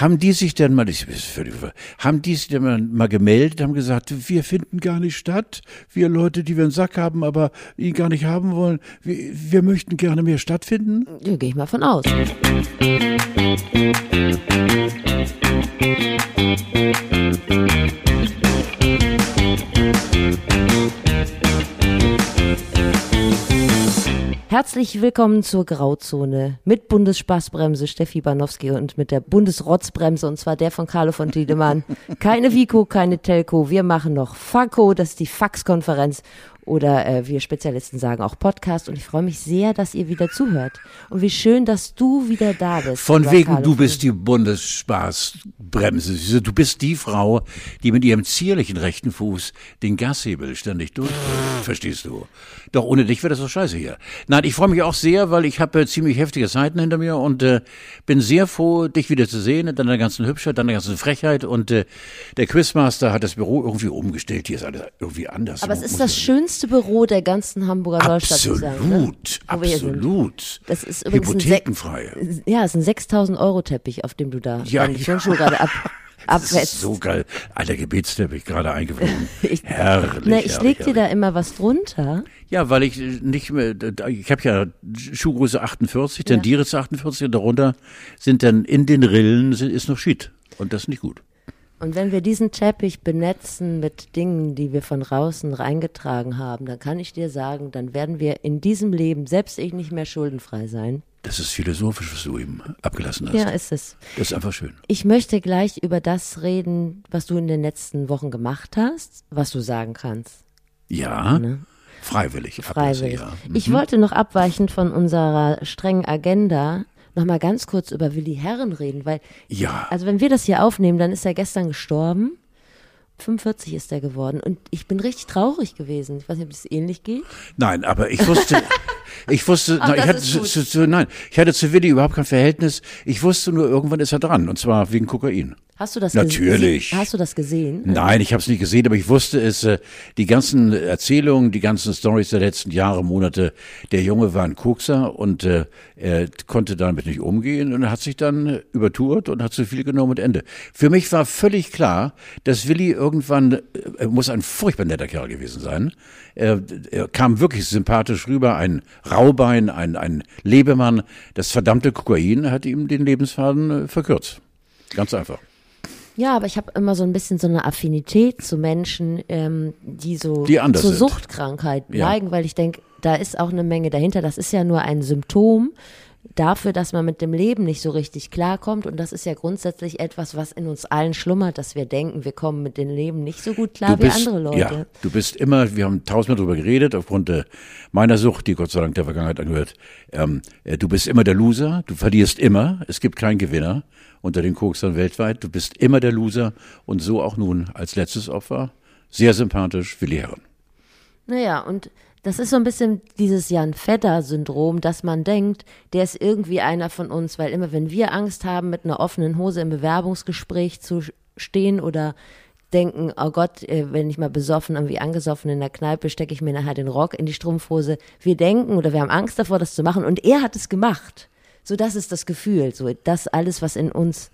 haben die sich denn mal, ich haben die sich denn mal, gemeldet, haben gesagt, wir finden gar nicht statt, wir Leute, die wir einen Sack haben, aber ihn gar nicht haben wollen, wir, wir möchten gerne mehr stattfinden? Ja, gehe ich mal von aus. Herzlich willkommen zur Grauzone mit Bundesspaßbremse Steffi Banowski und mit der Bundesrotzbremse und zwar der von Carlo von Tiedemann. Keine Vico, keine Telco, wir machen noch FACO, das ist die Faxkonferenz oder äh, wir Spezialisten sagen auch Podcast. Und ich freue mich sehr, dass ihr wieder zuhört. Und wie schön, dass du wieder da bist. Von wegen, Carlo du bist die Bundesspaßbremse. Du bist die Frau, die mit ihrem zierlichen rechten Fuß den Gashebel ständig durch. Verstehst du? Doch ohne dich wäre das doch scheiße hier. Nein, ich freue mich auch sehr, weil ich habe äh, ziemlich heftige Zeiten hinter mir und äh, bin sehr froh, dich wieder zu sehen, in deiner ganzen Hübschheit, deiner ganzen Frechheit. Und äh, der Quizmaster hat das Büro irgendwie umgestellt. Hier ist alles irgendwie anders. Aber es ist das schönste schönste Büro der ganzen Hamburger Neustadt. Absolut, sagen, ne? absolut. Das ist übrigens Hypothekenfrei. Ein ja, es ist ein 6000 Euro Teppich, auf dem du da ja, die ja. gerade ab abwetzt. so geil. Alter Gebetsteppich, gerade eingeflogen. ich, Herrlich. Na, ich leg dir da immer was drunter. Ja, weil ich nicht mehr, ich habe ja Schuhgröße 48, tendiere ja. zu 48 und darunter sind dann in den Rillen ist noch Schied. Und das ist nicht gut. Und wenn wir diesen Teppich benetzen mit Dingen, die wir von draußen reingetragen haben, dann kann ich dir sagen, dann werden wir in diesem Leben, selbst ich, nicht mehr schuldenfrei sein. Das ist philosophisch, was du eben abgelassen hast. Ja, ist es. Das ist einfach schön. Ich möchte gleich über das reden, was du in den letzten Wochen gemacht hast, was du sagen kannst. Ja. Ne? Freiwillig. Freiwillig. Ablasse, ja. mhm. Ich wollte noch abweichend von unserer strengen Agenda noch mal ganz kurz über Willi Herren reden, weil ja. also wenn wir das hier aufnehmen, dann ist er gestern gestorben. 45 ist er geworden und ich bin richtig traurig gewesen. Ich weiß nicht, ob es ähnlich geht. Nein, aber ich wusste, ich wusste, Ach, ich hatte zu, zu, zu, nein, ich hatte zu Willi überhaupt kein Verhältnis. Ich wusste nur, irgendwann ist er dran und zwar wegen Kokain. Hast du das Natürlich. Hast du das gesehen? Nein, ich habe es nicht gesehen, aber ich wusste es. Äh, die ganzen Erzählungen, die ganzen Stories der letzten Jahre, Monate. Der Junge war ein Kokser und äh, er konnte damit nicht umgehen und hat sich dann übertourt und hat zu viel genommen und Ende. Für mich war völlig klar, dass Willi irgendwann äh, er muss ein furchtbar netter Kerl gewesen sein. Er, er kam wirklich sympathisch rüber, ein Raubein, ein, ein Lebemann. Das verdammte Kokain hat ihm den Lebensfaden äh, verkürzt. Ganz einfach. Ja, aber ich habe immer so ein bisschen so eine Affinität zu Menschen, ähm, die so die zur sind. Suchtkrankheit neigen, ja. weil ich denke, da ist auch eine Menge dahinter. Das ist ja nur ein Symptom dafür, dass man mit dem Leben nicht so richtig klarkommt. Und das ist ja grundsätzlich etwas, was in uns allen schlummert, dass wir denken, wir kommen mit dem Leben nicht so gut klar bist, wie andere Leute. Ja, du bist immer, wir haben tausendmal darüber geredet, aufgrund meiner Sucht, die Gott sei Dank der Vergangenheit angehört. Ähm, äh, du bist immer der Loser, du verlierst immer, es gibt keinen Gewinner unter den Koksern weltweit. Du bist immer der Loser und so auch nun als letztes Opfer. Sehr sympathisch, Willi Herren. Naja, und das ist so ein bisschen dieses Jan Fedder-Syndrom, dass man denkt, der ist irgendwie einer von uns, weil immer wenn wir Angst haben, mit einer offenen Hose im Bewerbungsgespräch zu stehen oder denken, oh Gott, äh, wenn ich mal besoffen, irgendwie angesoffen in der Kneipe, stecke ich mir nachher den Rock in die Strumpfhose. Wir denken oder wir haben Angst davor, das zu machen und er hat es gemacht. So, das ist das Gefühl, so, das alles, was in uns,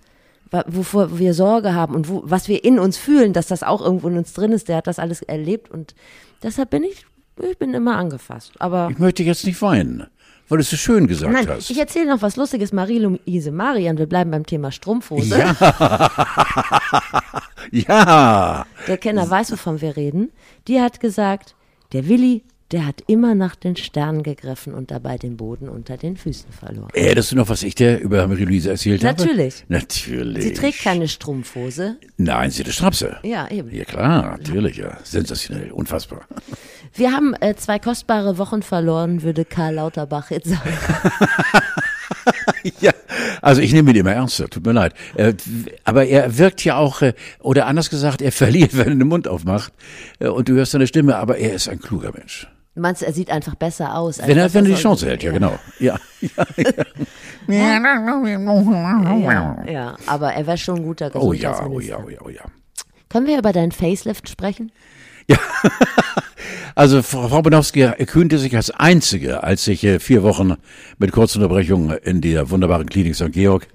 wovor wir Sorge haben und wo, was wir in uns fühlen, dass das auch irgendwo in uns drin ist, der hat das alles erlebt und deshalb bin ich, ich bin immer angefasst. Aber ich möchte jetzt nicht weinen, weil du es so schön gesagt Nein, hast. Ich erzähle noch was Lustiges. Marie-Louise Marian, wir bleiben beim Thema Strumpfhose. Ja. ja. Der Kenner weiß, wovon wir reden. Die hat gesagt, der Willi der hat immer nach den Sternen gegriffen und dabei den Boden unter den Füßen verloren. Hättest du noch, was ich dir über Marie-Louise erzählt Natürlich. habe? Natürlich. Sie trägt keine Strumpfhose. Nein, sie hat eine Strapse. Ja, eben. Ja, klar, natürlich, ja. Sensationell, unfassbar. Wir haben äh, zwei kostbare Wochen verloren, würde Karl Lauterbach jetzt sagen. ja, also ich nehme ihn immer ernster, tut mir leid. Äh, aber er wirkt ja auch, äh, oder anders gesagt, er verliert, wenn er den Mund aufmacht äh, und du hörst seine Stimme, aber er ist ein kluger Mensch. Du meinst, er sieht einfach besser aus. wenn er, wenn er die Chance hält, ja, genau. Ja, ja, ja. ja, aber er wäre schon ein guter oh ja, oh ja, oh ja, oh ja. Können wir über deinen Facelift sprechen? Ja, also Frau Bonowski kühnte sich als Einzige, als ich vier Wochen mit kurzer Unterbrechung in der wunderbaren Klinik St. Georg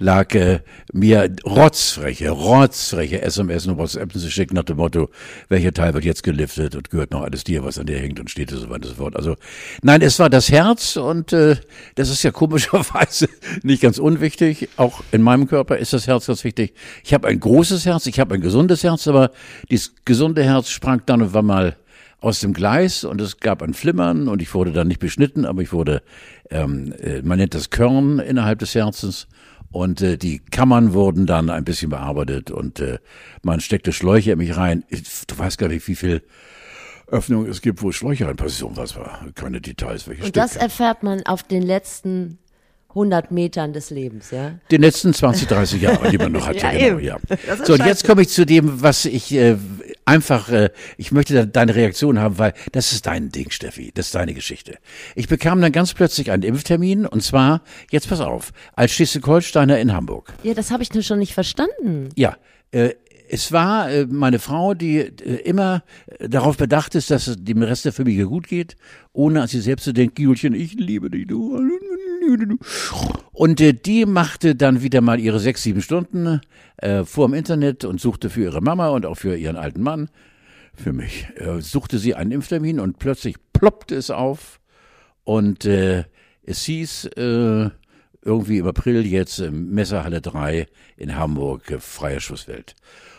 lag äh, mir rotzfreche, rotzfreche SMS und WhatsApp zu schicken nach dem Motto, welcher Teil wird jetzt geliftet und gehört noch alles dir, was an dir hängt und steht und so weiter und so fort. Also nein, es war das Herz und äh, das ist ja komischerweise nicht ganz unwichtig. Auch in meinem Körper ist das Herz ganz wichtig. Ich habe ein großes Herz, ich habe ein gesundes Herz, aber dieses gesunde Herz sprang dann und war mal aus dem Gleis und es gab ein Flimmern und ich wurde dann nicht beschnitten, aber ich wurde, ähm, äh, man nennt das Körn innerhalb des Herzens und äh, die Kammern wurden dann ein bisschen bearbeitet und äh, man steckte Schläuche in mich rein. Du weißt gar nicht, wie viel Öffnung es gibt, wo Schläuche reinpassieren. Was war? Keine Details. Welche und Stücke. das erfährt man auf den letzten 100 Metern des Lebens, ja? Den letzten 20, 30 Jahre, die man noch hat. ja, ja, genau, ja. So, und jetzt komme ich zu dem, was ich äh, einfach, äh, ich möchte deine Reaktion haben, weil das ist dein Ding, Steffi, das ist deine Geschichte. Ich bekam dann ganz plötzlich einen Impftermin und zwar, jetzt pass auf, als Schleswig-Holsteiner in Hamburg. Ja, das habe ich nur schon nicht verstanden. Ja, äh, es war äh, meine Frau, die äh, immer äh, darauf bedacht ist, dass es dem Rest der Familie gut geht, ohne an sie selbst zu denken, Julchen, ich liebe dich, du. Und äh, die machte dann wieder mal ihre sechs, sieben Stunden äh, vor dem Internet und suchte für ihre Mama und auch für ihren alten Mann, für mich, äh, suchte sie einen Impftermin und plötzlich ploppte es auf und äh, es hieß äh, irgendwie im April jetzt im Messerhalle 3 in Hamburg, äh, freie Schusswelt.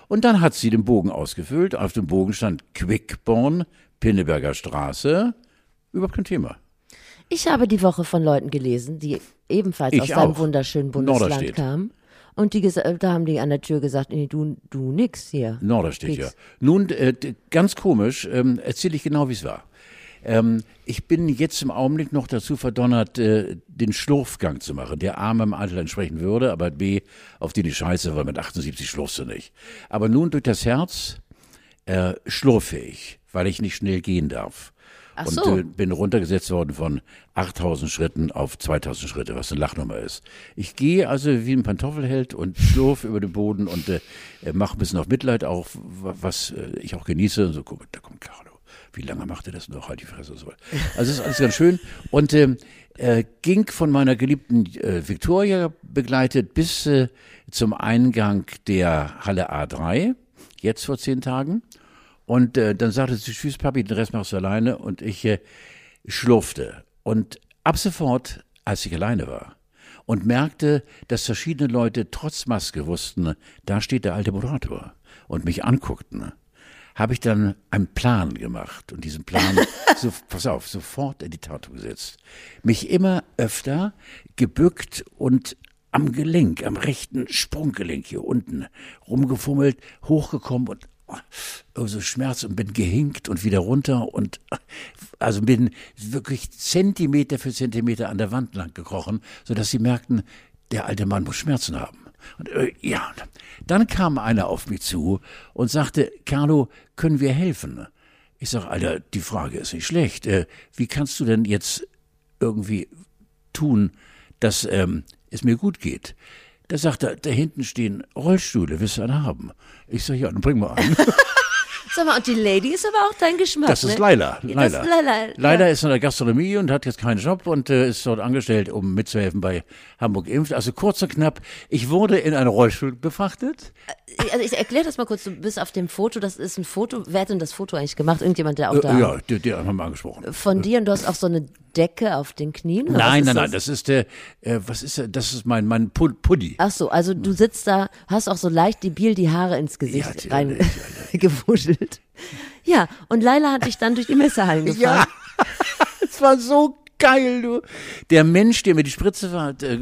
Und dann hat sie den Bogen ausgefüllt. Auf dem Bogen stand Quickborn, Pinneberger Straße. Überhaupt kein Thema. Ich habe die Woche von Leuten gelesen, die ebenfalls ich aus deinem wunderschönen Bundesland kamen. Und die, da haben die an der Tür gesagt, nee, du, du nix hier. Norderstedt, ja. Nun, äh, ganz komisch, ähm, erzähle ich genau, wie es war. Ähm, ich bin jetzt im Augenblick noch dazu verdonnert, äh, den Schlurfgang zu machen, der A im Alter entsprechen würde, aber B auf die die Scheiße, weil mit 78 schlurfst du nicht. Aber nun durch das Herz äh, schlurfe ich, weil ich nicht schnell gehen darf. Ach und so. äh, bin runtergesetzt worden von 8000 Schritten auf 2000 Schritte, was eine Lachnummer ist. Ich gehe also wie ein Pantoffelheld und schlurf über den Boden und äh, mache ein bisschen auf Mitleid auch, was äh, ich auch genieße. Und so, guck, da kommt Carlo wie lange macht er das noch? Halt die Fresse. So. Also ist alles ganz schön. Und ähm, äh, ging von meiner geliebten äh, Victoria begleitet bis äh, zum Eingang der Halle A3, jetzt vor zehn Tagen. Und äh, dann sagte sie, tschüss Papi, den Rest machst du alleine. Und ich äh, schlurfte. Und ab sofort, als ich alleine war, und merkte, dass verschiedene Leute trotz Maske wussten, da steht der alte Moderator und mich anguckten habe ich dann einen Plan gemacht und diesen Plan, so, pass auf, sofort in die Tat gesetzt. Mich immer öfter gebückt und am Gelenk, am rechten Sprunggelenk hier unten rumgefummelt, hochgekommen und so Schmerz und bin gehinkt und wieder runter und also bin wirklich Zentimeter für Zentimeter an der Wand lang gekrochen, sodass sie merkten, der alte Mann muss Schmerzen haben. Und äh, ja, dann kam einer auf mich zu und sagte, Carlo, können wir helfen? Ich sag, Alter, die Frage ist nicht schlecht. Äh, wie kannst du denn jetzt irgendwie tun, dass ähm, es mir gut geht? Da sagt er, da hinten stehen Rollstühle, willst du einen haben? Ich sag, ja, dann bring mal einen. Sag mal, und die Lady ist aber auch dein Geschmack. Das ist ne? Laila. Laila. Das ist Laila. Laila ist in der Gastronomie und hat jetzt keinen Job und äh, ist dort angestellt, um mitzuhelfen bei Hamburg Impft. Also kurz und knapp, ich wurde in einen Rollstuhl befrachtet. Äh, also ich erkläre das mal kurz, du bist auf dem Foto, das ist ein Foto, wer hat denn das Foto eigentlich gemacht? Irgendjemand, der auch äh, da... Ja, der, der haben wir angesprochen. Von dir und du hast auch so eine Decke auf den Knien? Nein, nein, nein, das ist der, äh, was ist der, das ist mein, mein Puddy. Ach so, also du sitzt da, hast auch so leicht debil die Haare ins Gesicht ja, reingewuschelt. Ja, und Laila hat dich dann durch die Messerhallen gefahren. Ja, es war so geil, du. Der Mensch, der mir die Spritze ver äh,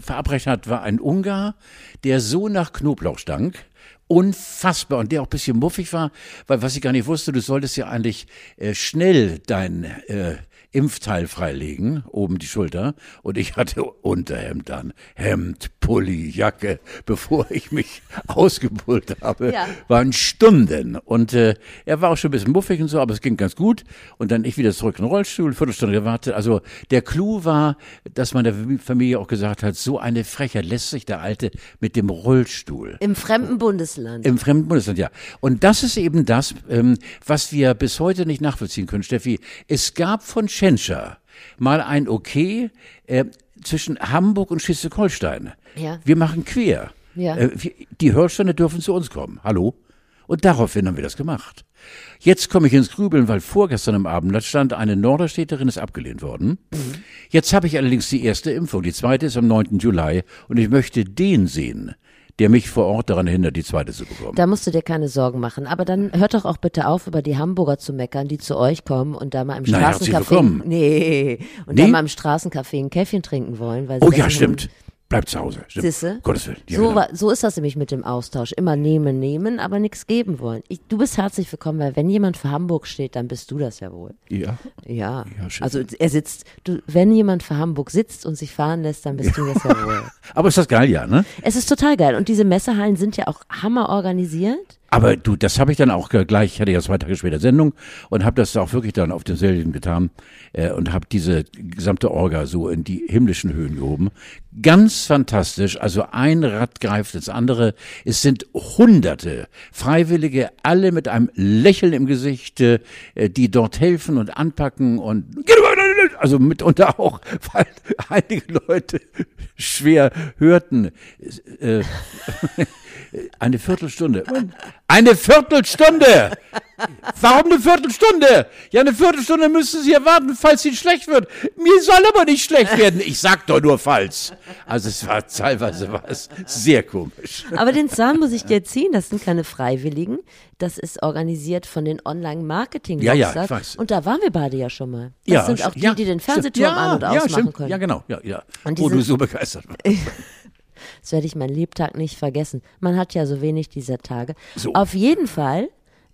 verabreicht hat, war ein Ungar, der so nach Knoblauch stank. Unfassbar. Und der auch ein bisschen muffig war, weil was ich gar nicht wusste, du solltest ja eigentlich äh, schnell dein äh, Impfteil freilegen, oben die Schulter. Und ich hatte Unterhemd an, Hemd, Pulli, Jacke, bevor ich mich ausgepullt habe, ja. waren Stunden. Und äh, er war auch schon ein bisschen muffig und so, aber es ging ganz gut. Und dann ich wieder zurück in den Rollstuhl, Viertelstunde gewartet. Also der Clou war, dass man der Familie auch gesagt hat, so eine Frechheit lässt sich der Alte mit dem Rollstuhl. Im fremden Bundesland. Im fremden Bundesland, ja. Und das ist eben das, ähm, was wir bis heute nicht nachvollziehen können, Steffi. Es gab von Tschentscher mal ein Okay, äh, zwischen Hamburg und Schleswig-Holstein. Ja. Wir machen quer. Ja. Äh, wir, die Hörsteine dürfen zu uns kommen. Hallo? Und daraufhin haben wir das gemacht. Jetzt komme ich ins Grübeln, weil vorgestern im Abendblatt stand, eine Norderstädterin ist abgelehnt worden. Jetzt habe ich allerdings die erste Impfung. Die zweite ist am 9. Juli und ich möchte den sehen, der mich vor Ort daran hindert, die zweite zu bekommen. Da musst du dir keine Sorgen machen. Aber dann hört doch auch bitte auf, über die Hamburger zu meckern, die zu euch kommen und da mal im Straßencafé. willkommen. Nee. Und Nee? da mal im Straßencafé ein Käffchen trinken wollen. Weil sie oh ja, stimmt. Bleib zu Hause. Stimmt. Sisse? Gottes Willen. Ja, so, wa- so ist das nämlich mit dem Austausch. Immer nehmen, nehmen, aber nichts geben wollen. Ich, du bist herzlich willkommen, weil wenn jemand für Hamburg steht, dann bist du das ja wohl. ja. Ja. Ja, schön. also er sitzt, du, wenn jemand für Hamburg sitzt und sich fahren lässt, dann bist du das ja wohl. Aber ist das geil, ja, ne? Es ist total geil. Und diese Messehallen sind ja auch hammer organisiert. Aber du, das habe ich dann auch gleich, ich hatte ja zwei Tage später Sendung und habe das auch wirklich dann auf demselben getan äh, und habe diese gesamte Orga so in die himmlischen Höhen gehoben. Ganz fantastisch, also ein Rad greift ins andere. Es sind Hunderte Freiwillige, alle mit einem Lächeln im Gesicht, äh, die dort helfen und anpacken und also mitunter auch, weil einige Leute schwer hörten. Äh, eine Viertelstunde. Eine Viertelstunde! Warum eine Viertelstunde? Ja, eine Viertelstunde müssen Sie erwarten, falls Ihnen schlecht wird. Mir soll aber nicht schlecht werden. Ich sag doch nur falls. Also es war teilweise war es sehr komisch. Aber den Zahn muss ich dir ziehen. Das sind keine Freiwilligen. Das ist organisiert von den online marketing Ja, ja, ich weiß. Und da waren wir beide ja schon mal. Das ja, sind auch die, ja, die den. Fernsehturm ja, an- und ja, ausmachen stimmt. können. Ja, genau. Ja, ja. Und Wo diese- du so begeistert warst. Das werde ich meinen Lebtag nicht vergessen. Man hat ja so wenig dieser Tage. So. Auf jeden Fall,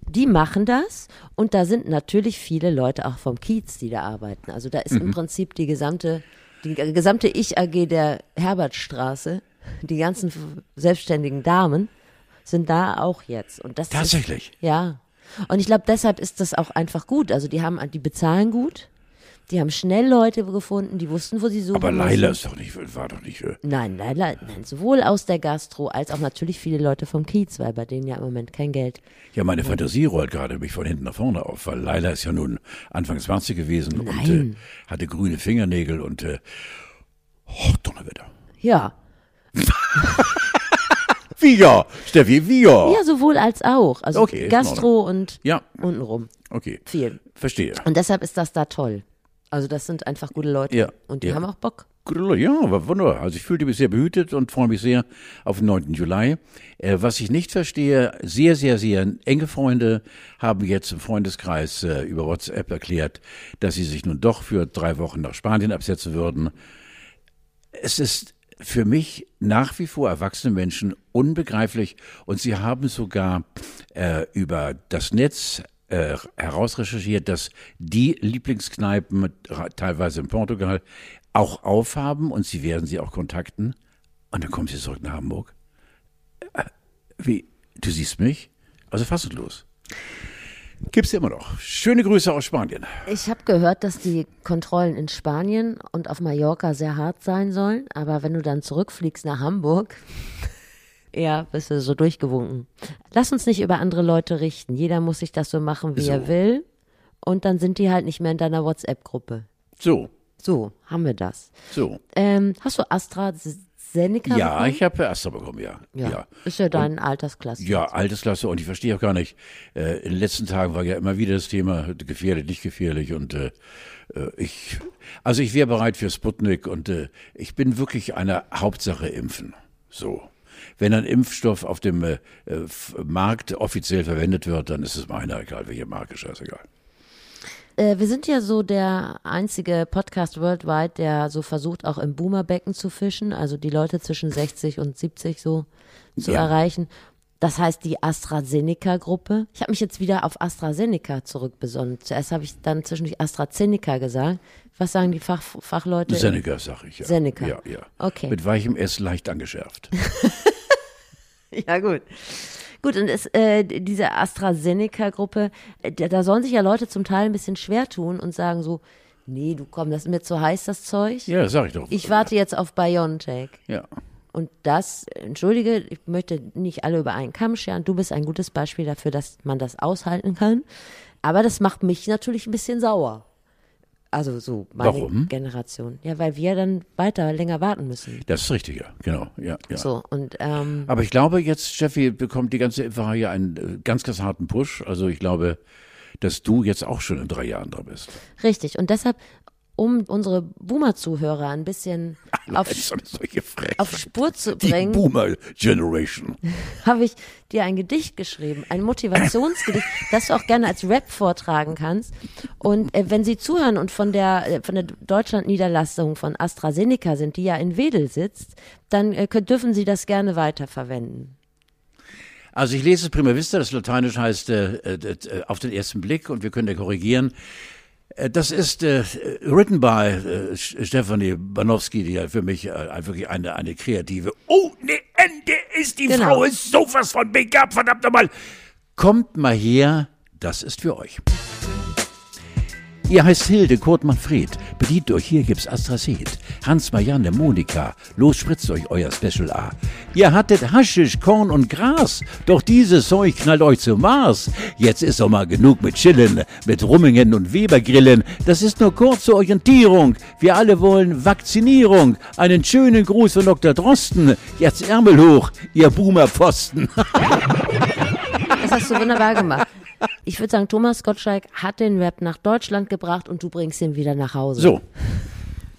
die machen das und da sind natürlich viele Leute auch vom Kiez, die da arbeiten. Also da ist Mhm. im Prinzip die gesamte, die gesamte Ich-AG der Herbertstraße, die ganzen selbstständigen Damen sind da auch jetzt. Und das Tatsächlich? Ist, ja. Und ich glaube, deshalb ist das auch einfach gut. Also die haben, die bezahlen gut. Die haben schnell Leute gefunden, die wussten, wo sie suchen Aber müssen. Leila ist doch nicht, war doch nicht. äh, Nein, nein, nein, nein, sowohl aus der Gastro als auch natürlich viele Leute vom Kiez, weil bei denen ja im Moment kein Geld. Ja, meine Fantasie rollt gerade mich von hinten nach vorne auf, weil Leila ist ja nun Anfang 20 gewesen und äh, Nein. hatte grüne Fingernägel und äh, oh, Donnerwetter. Ja, Wie ja, Steffi, wie ja. ja, sowohl als auch. Also Okay, Gastro und Ja, untenrum. okay, Viel. verstehe. Und deshalb ist das da toll. Also das sind einfach gute Leute. Ja, Und die ja. haben auch Bock. Ja, aber wunderbar. Also ich fühlte mich sehr behütet und freue mich sehr auf den 9. Juli. Äh, was ich nicht verstehe, sehr, sehr, sehr enge Freunde haben jetzt im Freundeskreis äh, über WhatsApp erklärt, dass sie sich nun doch für drei Wochen nach Spanien absetzen würden. Es ist für mich nach wie vor erwachsene Menschen unbegreiflich und sie haben sogar äh, über das Netz äh, herausrecherchiert, dass die Lieblingskneipen teilweise in Portugal auch aufhaben und sie werden sie auch kontakten und dann kommen sie zurück nach Hamburg. Äh, wie, du siehst mich? Also fassungslos. Gibt's immer noch. Schöne Grüße aus Spanien. Ich habe gehört, dass die Kontrollen in Spanien und auf Mallorca sehr hart sein sollen. Aber wenn du dann zurückfliegst nach Hamburg, ja, bist du so durchgewunken. Lass uns nicht über andere Leute richten. Jeder muss sich das so machen, wie So. er will. Und dann sind die halt nicht mehr in deiner WhatsApp-Gruppe. So, So, haben wir das. so. Ähm, hast du AstraZeneca Ja, bekommen? ich habe Astra bekommen, ja. ja. Ist ja deine Altersklasse. Ja, Altersklasse und ich verstehe auch gar nicht. Äh, in den letzten Tagen war ja immer wieder das Thema gefährlich, nicht gefährlich und äh, äh, ich, also ich wäre bereit für Sputnik und äh, ich bin wirklich einer Hauptsache impfen. So. Wenn ein Impfstoff auf dem äh, Markt offiziell verwendet wird, dann ist es meiner, egal welche Marke, scheißegal. Äh, wir sind ja so der einzige Podcast worldwide, der so versucht, auch im Boomerbecken zu fischen, also die Leute zwischen 60 und 70 so zu Ja. erreichen. Das heißt die AstraZeneca-Gruppe. Ich habe mich jetzt wieder auf AstraZeneca zurückbesonnen. Zuerst habe ich dann zwischendurch AstraZeneca gesagt. Was sagen die Fach, Fachleute? Seneca, sag ich ja. Seneca. Ja, ja. Okay. Mit weichem S leicht angeschärft. Ja, gut. Gut, und es, äh, diese AstraZeneca-Gruppe, äh, da da sollen sich ja Leute zum Teil ein bisschen schwer tun und sagen so, nee, du komm, das ist mir zu heiß, das Zeug. Ja, sag ich doch. Ich warte jetzt auf BioNTech. Ja. Und das, entschuldige, ich möchte nicht alle über einen Kamm scheren. Du bist ein gutes Beispiel dafür, dass man das aushalten kann. Aber das macht mich natürlich ein bisschen sauer. Also so meine Warum? Generation. Ja, weil wir dann weiter länger warten müssen. Das ist richtig, ja, genau. Ja, ja. So, und ähm, Aber ich glaube, jetzt, Steffi, bekommt die ganze Impferei einen äh, ganz, ganz harten Push. Also ich glaube, dass du jetzt auch schon in drei Jahren da bist. richtig. Und deshalb, um unsere Boomer-Zuhörer ein bisschen auf, auf Spur zu die bringen, Boomer Generation. habe ich dir ein Gedicht geschrieben, ein Motivationsgedicht, das du auch gerne als Rap vortragen kannst. Und äh, wenn Sie zuhören und von der äh, von der Deutschland-Niederlassung von AstraZeneca sind, die ja in Wedel sitzt, dann äh, könnt, dürfen Sie das gerne weiterverwenden. Also ich lese es prima vista, das Lateinisch heißt äh, äh, auf den ersten Blick und wir können da korrigieren. Äh, Das ist äh, written by äh, Stefanie Banowski, die ja für mich äh, wirklich eine, eine kreative. Oh, ne Ende ist die Genau. Frau, ist sowas von begabt, verdammt nochmal. Kommt mal her, das ist für euch. Ihr heißt Hilde, Kurt Manfred. Bedient euch, hier gibt's Astracet. Hans, Marianne, Monika. Los, spritzt euch euer Special A. Ihr hattet Haschisch, Korn und Gras. Doch dieses Zeug knallt euch zum Mars. Jetzt ist doch mal genug mit Chillen, mit Rummingen und Webergrillen. Das ist nur kurze Orientierung. Wir alle wollen Vakzinierung. Einen schönen Gruß von Dr. Drosten. Jetzt Ärmel hoch, ihr Boomerpfosten. Das hast du wunderbar gemacht. Ich würde sagen, Thomas Gottschalk hat den Rap nach Deutschland gebracht und du bringst ihn wieder nach Hause. So.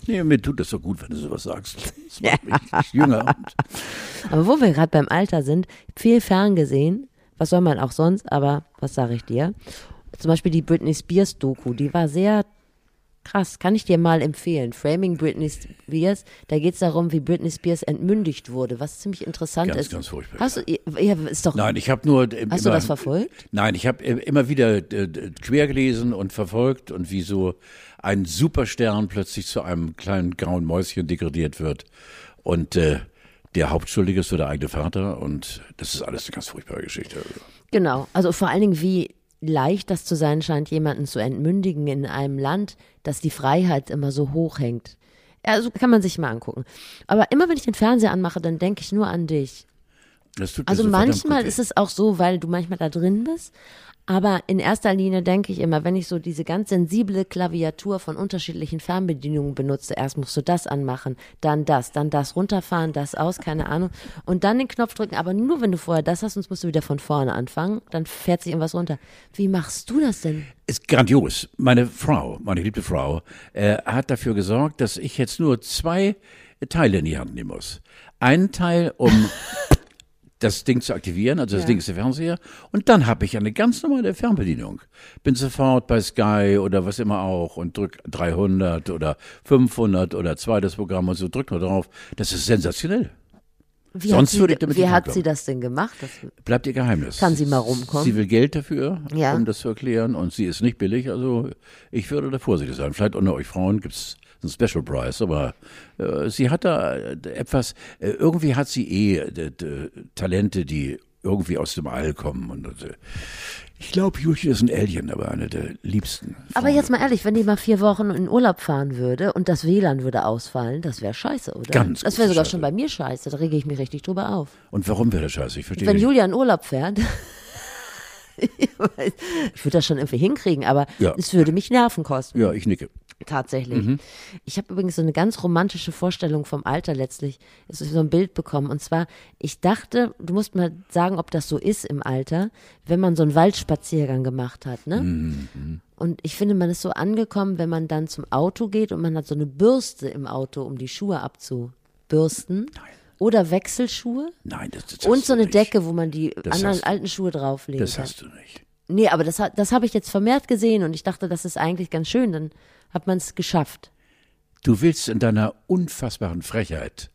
Nee, mir tut das so gut, wenn du sowas sagst. Das macht mich jünger. Aber wo wir gerade beim Alter sind, viel ferngesehen, was soll man auch sonst, aber was sage ich dir? Zum Beispiel die Britney Spears Doku, die war sehr krass, kann ich dir mal empfehlen. Framing Britney Spears, da geht es darum, wie Britney Spears entmündigt wurde, was ziemlich interessant Ganz, ist. ganz furchtbar. Hast du, ja, ist doch, Nein, ich habe nur. äh, hast immer, du das verfolgt? Nein, ich habe immer wieder äh, quer gelesen und verfolgt und wie so ein Superstern plötzlich zu einem kleinen grauen Mäuschen degradiert wird. Und äh, der Hauptschuldige ist so der eigene Vater und das ist alles eine ganz furchtbare Geschichte. Genau, also vor allen Dingen, wie leicht das zu sein scheint, jemanden zu entmündigen in einem Land, das die Freiheit immer so hoch hängt. Also kann man sich mal angucken. Aber immer wenn ich den Fernseher anmache, dann denke ich nur an dich. Also so manchmal ist es auch so, weil du manchmal da drin bist. Aber in erster Linie denke ich immer, wenn ich so diese ganz sensible Klaviatur von unterschiedlichen Fernbedienungen benutze, erst musst du das anmachen, dann das, dann das runterfahren, das aus, keine Ahnung. Und dann den Knopf drücken, aber nur wenn du vorher das hast, sonst musst du wieder von vorne anfangen, dann fährt sich irgendwas runter. Wie machst du das denn? ist grandios. Meine Frau, meine geliebte Frau, äh, hat dafür gesorgt, dass ich jetzt nur zwei Teile in die Hand nehmen muss. Einen Teil, um das Ding zu aktivieren, also das Ja. Ding ist der Fernseher, und dann habe ich eine ganz normale Fernbedienung. Bin sofort bei Sky oder was immer auch und drück 300 oder 500 oder zweites Programm und so, drück nur drauf. Das ist sensationell. Wie Sonst hat sie, würde ich damit Wie hat sie das denn gemacht? Das, Bleibt ihr Geheimnis. Kann sie mal rumkommen? Sie will Geld dafür, Ja. um das zu erklären, und sie ist nicht billig. Also ich würde da vorsichtig sein. Vielleicht unter euch Frauen gibt's einen Special Price, aber äh, sie hat da äh, etwas. Äh, irgendwie hat sie eh d- Talente, die irgendwie aus dem All kommen. Und äh, ich glaube, Juchi ist ein Alien, aber eine der liebsten. aber Frauen. jetzt mal ehrlich, wenn die mal vier Wochen in Urlaub fahren würde und das WLAN würde ausfallen, das wäre scheiße, oder? Ganz das wäre sogar Scheiße. schon bei mir scheiße, da rege ich mich richtig drüber auf. Und warum wäre das scheiße? Ich verstehe Wenn nicht. Julia in Urlaub fährt, ich würde das schon irgendwie hinkriegen, aber Ja. es würde mich Nerven kosten. Ja, ich nicke. Tatsächlich. Mhm. Ich habe übrigens so eine ganz romantische Vorstellung vom Alter letztlich. Es ist so ein Bild bekommen. Und zwar, ich dachte, du musst mal sagen, ob das so ist im Alter, wenn man so einen Waldspaziergang gemacht hat, ne? Mhm. Und ich finde, man ist so angekommen, wenn man dann zum Auto geht und man hat so eine Bürste im Auto, um die Schuhe abzubürsten. Oder Wechselschuhe. Nein, das, das Und so eine nicht. Decke, wo man die Das anderen hast- alten Schuhe drauflegen Das hast du nicht. Nee, aber das, das habe ich jetzt vermehrt gesehen und ich dachte, das ist eigentlich ganz schön. Dann hat man es geschafft. Du willst in deiner unfassbaren Frechheit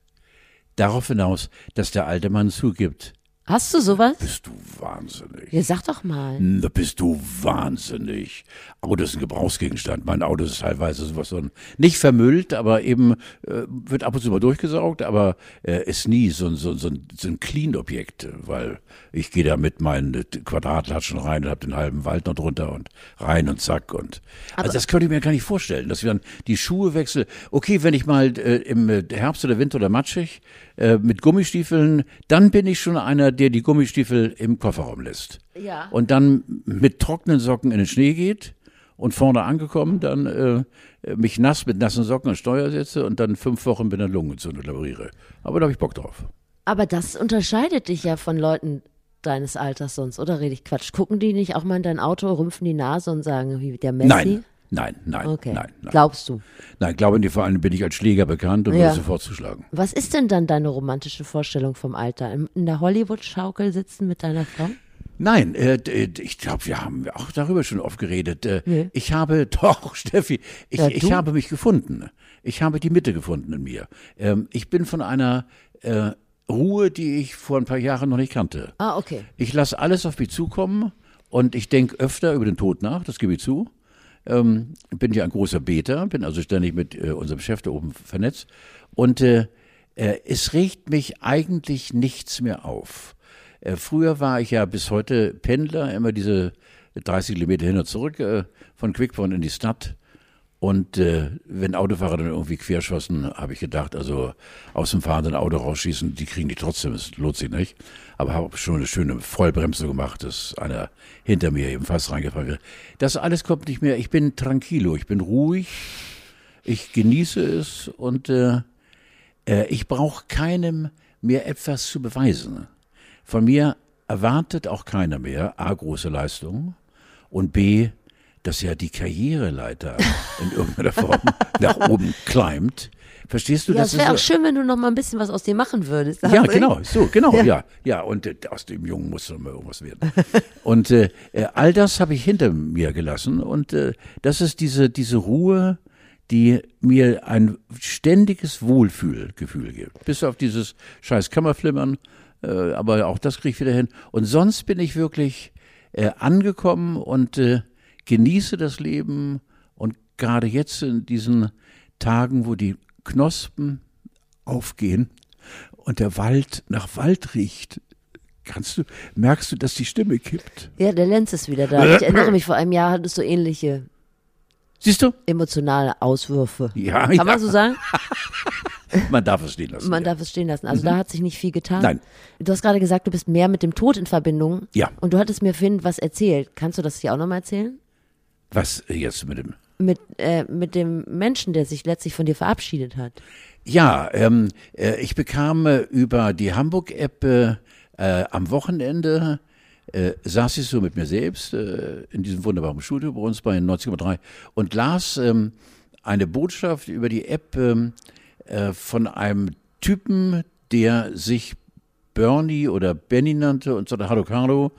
darauf hinaus, dass der alte Mann zugibt. Hast du sowas? Bist du wahnsinnig. Ja, sag doch mal. Da bist du wahnsinnig. Auto ist ein Gebrauchsgegenstand. Mein Auto ist teilweise sowas so ein, nicht vermüllt, aber eben äh, wird ab und zu mal durchgesaugt, aber äh, ist nie so, ein- so, ein- so ein, so ein Clean-Objekt, weil ich gehe da mit meinen äh, Quadratlatschen rein und habe den halben Wald noch drunter und rein und zack und also das könnte ich mir gar nicht vorstellen, dass wir dann die Schuhe wechseln. Okay, wenn ich mal äh, im äh, Herbst oder Winter oder matschig äh, mit Gummistiefeln, dann bin ich schon einer, der die Gummistiefel im Kofferraum lässt Ja. und dann mit trockenen Socken in den Schnee geht und vorne angekommen, dann äh, mich nass mit nassen Socken und Steuer setze und dann fünf Wochen mit einer Lungenentzündung laboriere. Aber da habe ich Bock drauf. Aber das unterscheidet dich ja von Leuten deines Alters sonst, oder rede ich Quatsch? Gucken die nicht auch mal in dein Auto, rümpfen die Nase und sagen, wie der Messi? Nein, nein, nein, Okay. nein, nein. Glaubst du? Nein, glaube nicht, vor allem bin ich als Schläger bekannt und Ja. würde sofort zuschlagen. Was ist denn dann deine romantische Vorstellung vom Alter? In der Hollywood-Schaukel sitzen mit deiner Frau? Nein, äh, d- ich glaube, wir haben auch darüber schon oft geredet. Äh, Nee. Ich habe, doch, Steffi, ich, Ja, ich habe mich gefunden. Ich habe die Mitte gefunden in mir. Ähm, ich bin von einer äh, Ruhe, die ich vor ein paar Jahren noch nicht kannte. Ah, okay. Ich lasse alles auf mich zukommen und ich denke öfter über den Tod nach, das gebe ich zu. Ähm, bin ja ein großer Beter, bin also ständig mit äh, unserem Chef da oben vernetzt. Und äh, äh, es regt mich eigentlich nichts mehr auf. Äh, früher war ich ja bis heute Pendler, immer diese 30 Kilometer hin und zurück äh, von Quickborn in die Stadt. Und äh, wenn Autofahrer dann irgendwie querschossen, habe ich gedacht, also aus dem fahrenden Auto rausschießen, die kriegen die trotzdem, es lohnt sich nicht. Aber habe schon eine schöne Vollbremse gemacht, dass einer hinter mir eben fast reingefahren wäre. Das alles kommt nicht mehr. Ich bin tranquilo, ich bin ruhig, ich genieße es und äh, äh, ich brauche keinem mehr etwas zu beweisen. Von mir erwartet auch keiner mehr A, große Leistungen und B, dass ja die Karriereleiter in irgendeiner Form nach oben climbt. Verstehst du, Ja, das es wäre auch schön, wenn du noch mal ein bisschen was aus dir machen würdest. ja, genau, so, genau, ja, ja, und äh, aus dem Jungen muss doch mal irgendwas werden. Und äh, äh, all das habe ich hinter mir gelassen und äh, das ist diese diese Ruhe, die mir ein ständiges Wohlfühlgefühl gibt. Bis auf dieses scheiß Kammerflimmern, äh, aber auch das kriege ich wieder hin. Und sonst bin ich wirklich äh, angekommen und äh, genieße das Leben und gerade jetzt in diesen Tagen, wo die Knospen aufgehen und der Wald nach Wald riecht, kannst du, merkst du, dass die Stimme kippt? Ja, der Lenz ist wieder da. Ich erinnere mich, vor einem Jahr hattest du ähnliche Siehst du? emotionale Auswürfe. Ja, Kann ja. man so sagen? Man darf es stehen lassen. Man ja. darf es stehen lassen. Also da hat sich nicht viel getan. Nein. Du hast gerade gesagt, du bist mehr mit dem Tod in Verbindung. Ja. Und du hattest mir vorhin was erzählt. Kannst du das hier auch nochmal erzählen? Was jetzt mit dem? Mit, äh, mit dem Menschen, der sich letztlich von dir verabschiedet hat. Ja, ähm, äh, ich bekam äh, über die Hamburg-App äh, äh, am Wochenende äh, saß ich so mit mir selbst äh, in diesem wunderbaren Studio bei uns bei 90,3 und las ähm, eine Botschaft über die App ähm, äh, von einem Typen, der sich Bernie oder Benny nannte und sagte, hallo Carlo,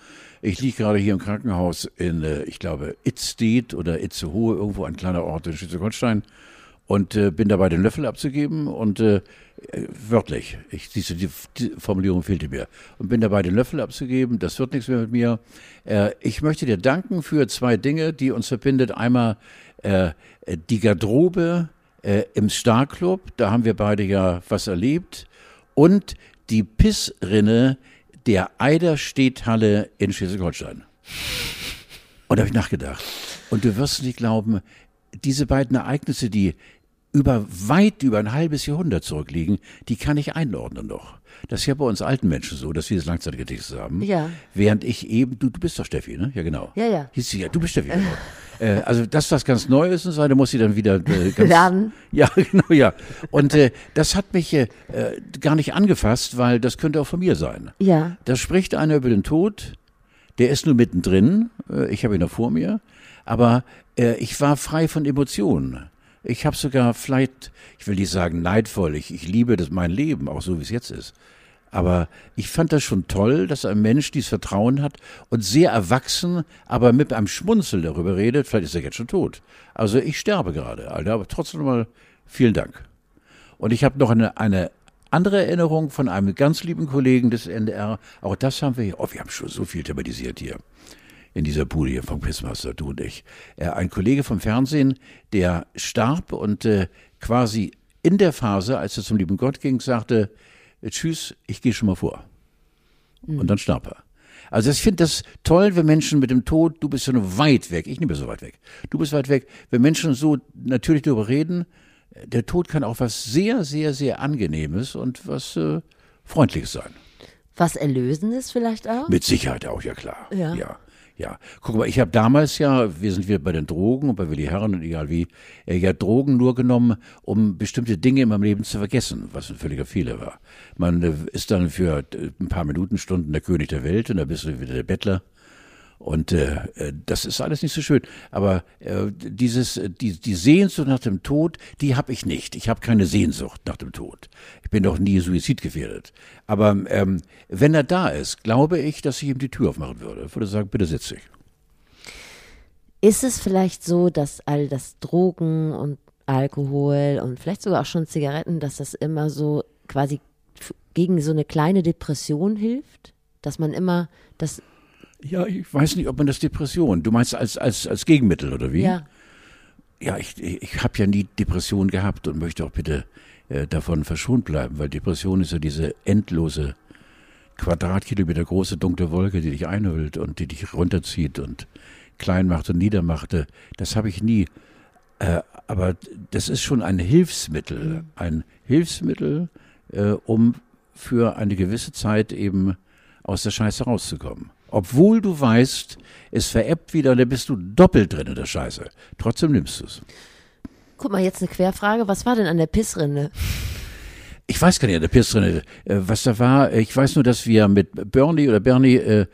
ich liege gerade hier im Krankenhaus in, äh, ich glaube, Itzstedt oder Itzehoe, irgendwo ein kleiner Ort in Schleswig-Holstein und äh, bin dabei, den Löffel abzugeben und äh, wörtlich, ich, diese die, die Formulierung fehlte mir, und bin dabei, den Löffel abzugeben, das wird nichts mehr mit mir. Äh, ich möchte dir danken für zwei Dinge, die uns verbindet. Einmal äh, die Garderobe äh, im Starclub, da haben wir beide ja was erlebt, und die Pissrinne der Eiderstedthalle in Schleswig-Holstein. Und da habe ich nachgedacht. Und du wirst nicht glauben, diese beiden Ereignisse, die über weit über ein halbes Jahrhundert zurückliegen, die kann ich einordnen noch. Das ist ja bei uns alten Menschen so, dass wir das Langzeitgedächtnis haben. Ja. Während ich eben, du, du bist doch Steffi, ne? Ja, genau. Ja, ja. Hieß sie, ja, du bist Steffi, genau. äh, also das, was ganz Neues ist, da muss sie dann wieder äh, ganz, Lernen. Ja, genau, ja. Und äh, das hat mich äh, äh, gar nicht angefasst, weil das könnte auch von mir sein. Ja. Da spricht einer über den Tod, der ist nur mittendrin, äh, ich habe ihn noch vor mir, aber äh, ich war frei von Emotionen. Ich habe sogar vielleicht, ich will nicht sagen neidvoll, ich, ich liebe das mein Leben, auch so wie es jetzt ist. Aber ich fand das schon toll, dass ein Mensch dieses Vertrauen hat und sehr erwachsen, aber mit einem Schmunzel darüber redet, vielleicht ist er jetzt schon tot. Also ich sterbe gerade, Alter, aber trotzdem mal vielen Dank. Und ich habe noch eine, eine andere Erinnerung von einem ganz lieben Kollegen des NDR. Auch das haben wir hier. Oh, wir haben schon so viel thematisiert hier. In dieser Bude hier vom Quizmaster, du und ich. Äh, ein Kollege vom Fernsehen, der starb und äh, quasi in der Phase, als er zum lieben Gott ging, sagte, tschüss, ich gehe schon mal vor. Und dann starb er. Also ich finde das toll, wenn Menschen mit dem Tod, du bist ja nur weit weg, ich nicht mehr so weit weg, du bist weit weg, wenn Menschen so natürlich darüber reden, äh, der Tod kann auch was sehr, sehr, sehr Angenehmes und was äh, Freundliches sein. Was Erlösendes vielleicht auch? Mit Sicherheit auch, ja klar. Ja. ja. Ja, guck mal, ich habe damals ja, wir sind wieder bei den Drogen und bei Willi Herren und egal wie, äh, ja Drogen nur genommen, um bestimmte Dinge in meinem Leben zu vergessen, was ein völliger Fehler war. Man äh, ist dann für äh, ein paar Minuten, Stunden der König der Welt und dann bist du wieder der Bettler. Und äh, äh, das ist alles nicht so schön. Aber äh, dieses, die, die Sehnsucht nach dem Tod, die habe ich nicht. Ich habe keine Sehnsucht nach dem Tod. Ich bin doch nie suizidgefährdet. Aber ähm, wenn er da ist, glaube ich, dass ich ihm die Tür aufmachen würde. Ich würde sagen, bitte sitz dich. Ist es vielleicht so, dass all das Drogen und Alkohol und vielleicht sogar auch schon Zigaretten, dass das immer so quasi gegen so eine kleine Depression hilft? Dass man immer das ja, ich weiß nicht, ob man das Depression, du meinst als, als, als Gegenmittel oder wie? Ja. Ja, ich, ich habe ja nie Depression gehabt und möchte auch bitte äh, davon verschont bleiben, weil Depression ist ja diese endlose Quadratkilometer große dunkle Wolke, die dich einhüllt und die dich runterzieht und klein macht und niedermachte. Das habe ich nie. Äh, aber das ist schon ein Hilfsmittel, mhm. ein Hilfsmittel, äh, um für eine gewisse Zeit eben aus der Scheiße rauszukommen. Obwohl du weißt, es veräppt wieder, da bist du doppelt drin in der Scheiße. Trotzdem nimmst du es. Guck mal, jetzt eine Querfrage. Was war denn an der Pissrinne? Ich weiß gar nicht an der Pissrinne, äh, was da war. Ich weiß nur, dass wir mit Bernie oder Bernie äh,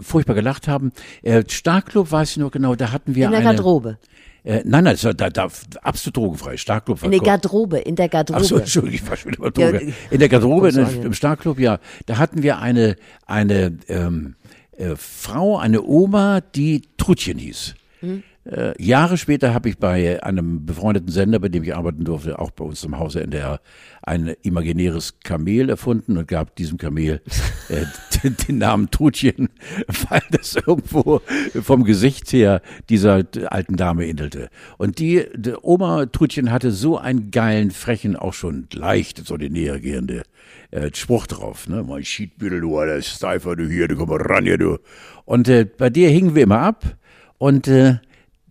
furchtbar gelacht haben. Äh, Starkclub weiß ich noch genau, da hatten wir In der eine, Garderobe. Äh, nein, nein, das war da, da absolut drogenfrei. Starkclub. In der Garderobe, in der Garderobe. Ach so, Entschuldigung, ich war schon über Droge. in der Garderobe, in, im Starkclub, ja. Da hatten wir eine, eine, ähm, äh, Frau, eine Oma, die Trutchen hieß. Mhm. Äh, Jahre später habe ich bei einem befreundeten Sender, bei dem ich arbeiten durfte, auch bei uns im Hause NDR, ein imaginäres Kamel erfunden und gab diesem Kamel äh, den, den, Namen Trutchen, weil das irgendwo vom Gesicht her dieser alten Dame ähnelte. Und die, die Oma Trutchen hatte so einen geilen, frechen, auch schon leicht so die näher gehende äh, Spruch drauf. Ne? Mein Schiedbüttel, du alter Steifer, du hier, du komm mal ran hier, du. Und äh, bei dir hingen wir immer ab und äh,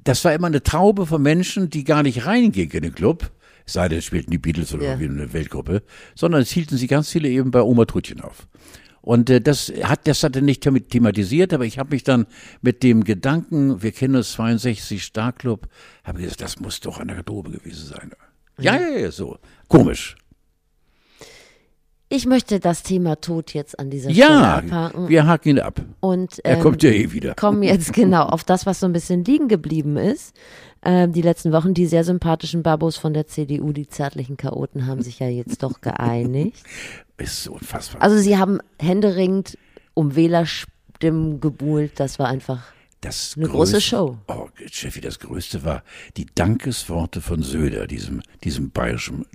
das war immer eine Traube von Menschen, die gar nicht reingingen in den Club, es sei denn, es spielten die Beatles oder ja. wie eine Weltgruppe, sondern es hielten sie ganz viele eben bei Oma Trutchen auf. Und äh, das hat das hat er nicht thematisiert, aber ich habe mich dann mit dem Gedanken, wir kennen uns 62 Starclub, habe gesagt, das muss doch eine Garderobe gewesen sein. Ja, ja, ja, so. Komisch. Ich möchte das Thema Tod jetzt an dieser ja, Stelle abhaken. wir haken ihn ab. Und, ähm, er kommt ja eh wieder. Kommen jetzt genau auf das, was so ein bisschen liegen geblieben ist. Ähm, die letzten Wochen, die sehr sympathischen Babos von der CDU, die zärtlichen Chaoten, haben sich ja jetzt doch geeinigt. Ist so unfassbar. Also sie haben händeringend um Wählerstimmen gebuhlt. Das war einfach das eine größte, große Show. Oh, Steffi, das Größte war die Dankesworte von Söder, diesem, diesem bayerischen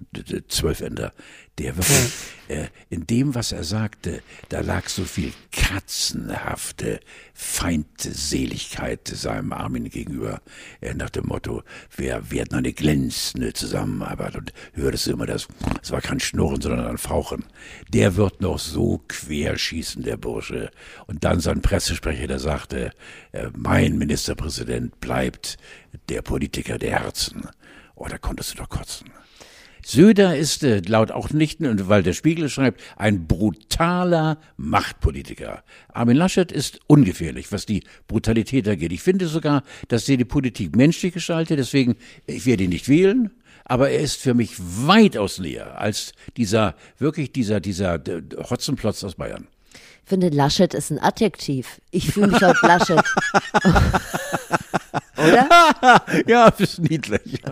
Zwölfender, der wirklich äh, in dem, was er sagte, da lag so viel katzenhafte Feindseligkeit seinem Armin gegenüber, äh, nach dem Motto, wir werden eine glänzende Zusammenarbeit und hörtest du immer das, es war kein Schnurren, sondern ein Fauchen. Der wird noch so querschießen, der Bursche. Und dann sein Pressesprecher, der sagte, äh, mein Ministerpräsident bleibt der Politiker der Herzen. Oh, da konntest du doch kotzen. Söder ist äh, laut auch nicht, weil der Spiegel schreibt, ein brutaler Machtpolitiker. Armin Laschet ist ungefährlich, was die Brutalität angeht. Ich finde sogar, dass er die Politik menschlich gestaltet, deswegen, ich werde ihn nicht wählen, aber er ist für mich weitaus näher als dieser, wirklich dieser, dieser Hotzenplotz aus Bayern. Ich finde, Laschet ist ein Adjektiv. Ich fühle mich heute Laschet. Oder? ja, ist niedlich.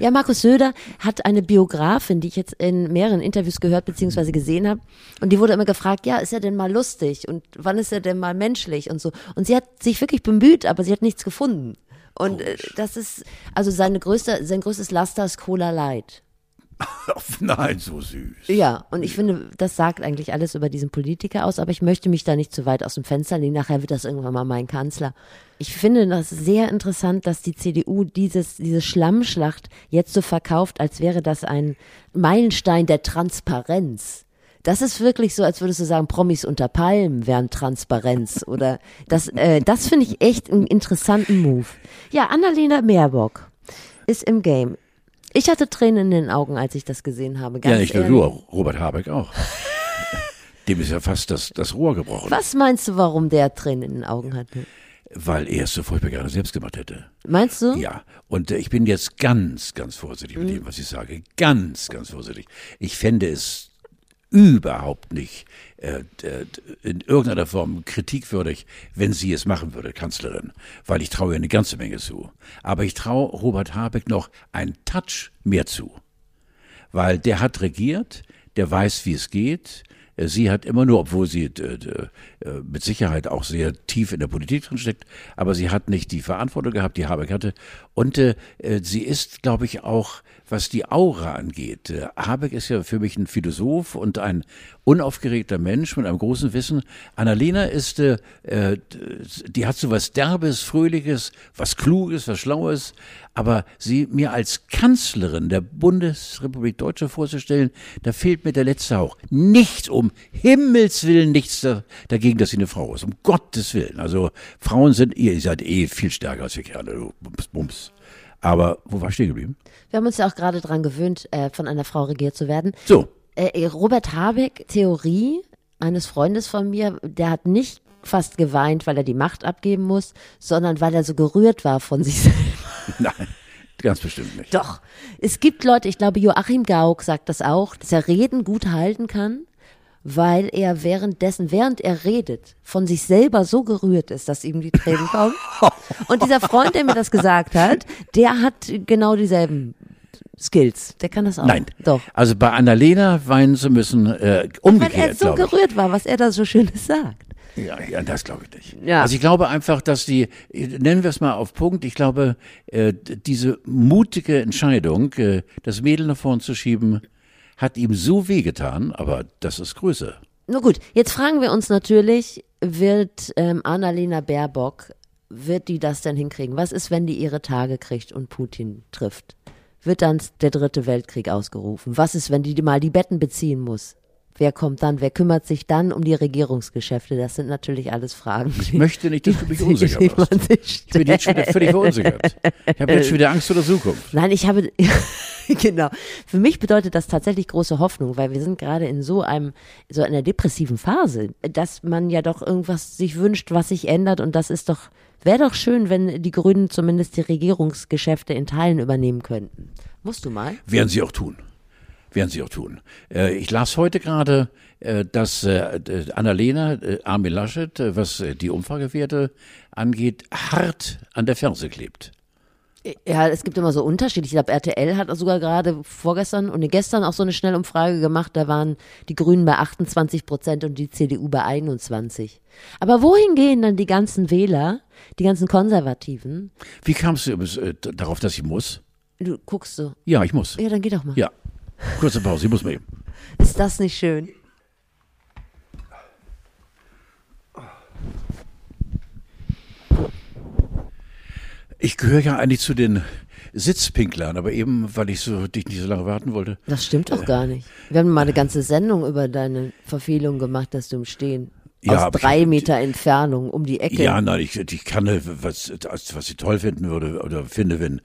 Ja, Markus Söder hat eine Biografin, die ich jetzt in mehreren Interviews gehört bzw. gesehen habe. Und die wurde immer gefragt, ja, ist er denn mal lustig? Und wann ist er denn mal menschlich? Und so. Und sie hat sich wirklich bemüht, aber sie hat nichts gefunden. Und äh, das ist, also seine größte, sein größtes Laster ist Cola Light. Nein, so süß. Ja, und ich finde, das sagt eigentlich alles über diesen Politiker aus, aber ich möchte mich da nicht zu weit aus dem Fenster legen. Nachher wird das irgendwann mal mein Kanzler. Ich finde das sehr interessant, dass die CDU dieses, diese Schlammschlacht jetzt so verkauft, als wäre das ein Meilenstein der Transparenz. Das ist wirklich so, als würdest du sagen, Promis unter Palmen wären Transparenz oder das, äh, das finde ich echt einen interessanten Move. Ja, Annalena Meerbock ist im Game. Ich hatte Tränen in den Augen, als ich das gesehen habe. ja, nicht nur du, Robert Habeck auch. Dem ist ja fast das, das Rohr gebrochen. Was meinst du, warum der Tränen in den Augen hatte? weil er es so furchtbar gerne selbst gemacht hätte. Meinst du? Ja, und äh, ich bin jetzt ganz, ganz vorsichtig mit dem, was ich sage. Ganz, ganz vorsichtig. Ich fände es überhaupt nicht äh, in irgendeiner Form kritikwürdig, wenn sie es machen würde, Kanzlerin, weil ich traue ihr eine ganze Menge zu. Aber ich traue Robert Habeck noch einen Touch mehr zu, weil der hat regiert, der weiß, wie es geht. Äh, Sie hat immer nur, obwohl sie äh, äh, mit Sicherheit auch sehr tief in der Politik drin steckt, aber sie hat nicht die Verantwortung gehabt, die Habeck hatte. Und äh, äh, sie ist, glaube ich, auch, was die Aura angeht. Äh, Habeck ist ja für mich ein Philosoph und ein unaufgeregter Mensch mit einem großen Wissen. Annalena ist, äh, äh, die hat so was Derbes, Fröhliches, was Kluges, was Schlaues. Aber sie mir als Kanzlerin der Bundesrepublik Deutschland vorzustellen, da fehlt mir der letzte Hauch. Nichts um Himmels Willen, nichts da, dagegen, dass sie eine Frau ist. Um Gottes Willen. Also Frauen sind, ihr seid eh viel stärker als wir Kerle. du Bums, Bums. Aber wo war ich stehen geblieben? Wir haben uns ja auch gerade dran gewöhnt, äh, von einer Frau regiert zu werden. So, Äh, Robert Habeck, Theorie eines Freundes von mir, der hat nicht fast geweint, weil er die Macht abgeben muss, sondern weil er so gerührt war von sich selber. nein, ganz bestimmt nicht. Doch. Es gibt Leute, ich glaube, Joachim Gauck sagt das auch, dass er Reden gut halten kann, weil er währenddessen, während er redet, von sich selber so gerührt ist, dass ihm die Tränen kommen. Und dieser Freund, der mir das gesagt hat, der hat genau dieselben Skills. Der kann das auch. Nein. Doch. Also bei Annalena weinen zu müssen, äh, Weil er umgekehrt, so gerührt war, was er da so Schönes sagt. Ja, ja, das glaube ich nicht. Ja. Also ich glaube einfach, dass die, nennen wir es mal auf Punkt, ich glaube, äh, diese mutige Entscheidung, äh, das Mädel nach vorn zu schieben, hat ihm so wehgetan, aber das ist Größe. Nur gut, jetzt fragen wir uns natürlich, wird ähm, Annalena Baerbock, wird die das denn hinkriegen? Was ist, wenn die ihre Tage kriegt und Putin trifft? Wird dann der dritte Weltkrieg ausgerufen? Was ist, wenn die mal die Betten beziehen muss? Wer kommt dann? Wer kümmert sich dann um die Regierungsgeschäfte? Das sind natürlich alles Fragen. Ich möchte nicht, dass du mich unsicher machst. Ich bin jetzt schon wieder völlig verunsichert. Ich habe jetzt schon wieder Angst vor der Zukunft. Nein, ich habe, genau. Für mich bedeutet das tatsächlich große Hoffnung, weil wir sind gerade in so einem, so einer depressiven Phase, dass man ja doch irgendwas sich wünscht, was sich ändert und das ist doch, wäre doch schön, wenn die Grünen zumindest die Regierungsgeschäfte in Teilen übernehmen könnten. Musst du mal? Werden sie auch tun. Werden sie auch tun. Äh, ich las heute gerade, äh, dass äh, Annalena, äh, Armin Laschet, äh, was äh, die Umfragewerte angeht, hart an der Ferse klebt. Ja, es gibt immer so Unterschiede. Ich glaube, RTL hat sogar gerade vorgestern und gestern auch so eine Schnellumfrage gemacht. Da waren die Grünen bei 28 Prozent und die CDU bei 21. Aber wohin gehen dann die ganzen Wähler, die ganzen Konservativen? Wie kamst du darauf, dass ich muss? Du guckst so. Ja, ich muss. Ja, dann geh doch mal. Ja. Kurze Pause, ich muss mal eben. Ist das nicht schön? Ich gehöre ja eigentlich zu den Sitzpinklern, aber eben, weil ich so dich nicht so lange warten wollte. Das stimmt doch gar nicht. Wir haben mal eine ganze Sendung über deine Verfehlung gemacht, dass du im Stehen Ja, aus aber ich- drei Meter Entfernung um die Ecke. Ja, nein, ich, ich kann, äh, was was ich toll finden würde oder finde, wenn,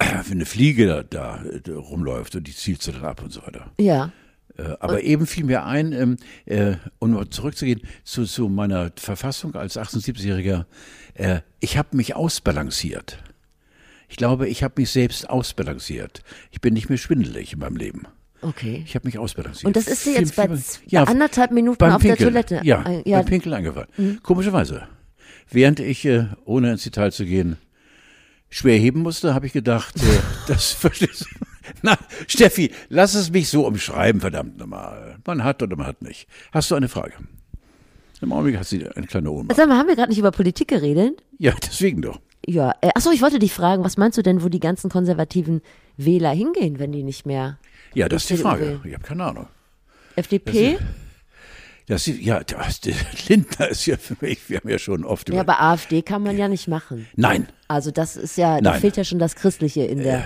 wenn eine Fliege da, da rumläuft und die zielt sie dann ab und so weiter. ja. Äh, Aber eben fiel mir ein, ähm, äh, um mal zurückzugehen zu, zu meiner Verfassung als 78-Jähriger, äh, ich habe mich ausbalanciert. Ich glaube, ich habe mich selbst ausbalanciert. Ich bin nicht mehr schwindelig in meinem Leben. Okay. Ich habe mich ausbalanciert. Und das ist dir jetzt bei ja, anderthalb Minuten auf der Pinkeln. Toilette. Ja, Äh, ja. Mhm. beim Pinkeln eingefallen. Komischerweise. Während ich, äh, ohne ins Detail zu gehen, schwer heben musste, habe ich gedacht, äh, das verstehst du. Na, Steffi, lass es mich so umschreiben, verdammt nochmal. Man hat oder man hat nicht. Hast du eine Frage? Im Augenblick hat sie eine kleine Ohnmacht. Sag mal, haben wir gerade nicht über Politik geredet? Ja, deswegen doch. Ja. Äh, achso, ich wollte dich fragen, was meinst du denn, wo die ganzen konservativen Wähler hingehen, wenn die nicht mehr Ja, das ist die Frage. will. Ich habe keine Ahnung. FDP? Das ist, ja, das, Lindner ist ja für mich, wir haben ja schon oft über. Ja, aber AfD kann man ja nicht machen. Nein, Also das ist ja, da Nein. fehlt ja schon das Christliche in der.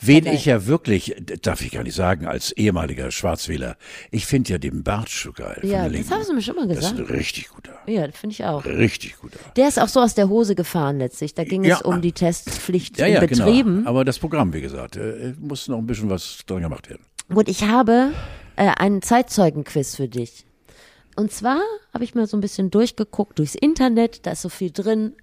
Wen ich ja wirklich, darf ich gar nicht sagen, als ehemaliger Schwarzwähler, ich finde ja den Bartsch so geil. Ja, das haben sie mir schon mal Das ist gesagt. ein richtig guter. Ja, finde ich auch. Richtig guter. Der ist auch so aus der Hose gefahren letztlich. Da ging Ja. es um die Testpflicht Ja, in ja, Betrieben. genau. Aber das Programm, wie gesagt, äh, muss noch ein bisschen was dran gemacht werden. Gut, ich habe äh, einen Zeitzeugenquiz für dich. Und zwar habe ich mal so ein bisschen durchgeguckt durchs Internet, da ist so viel drin.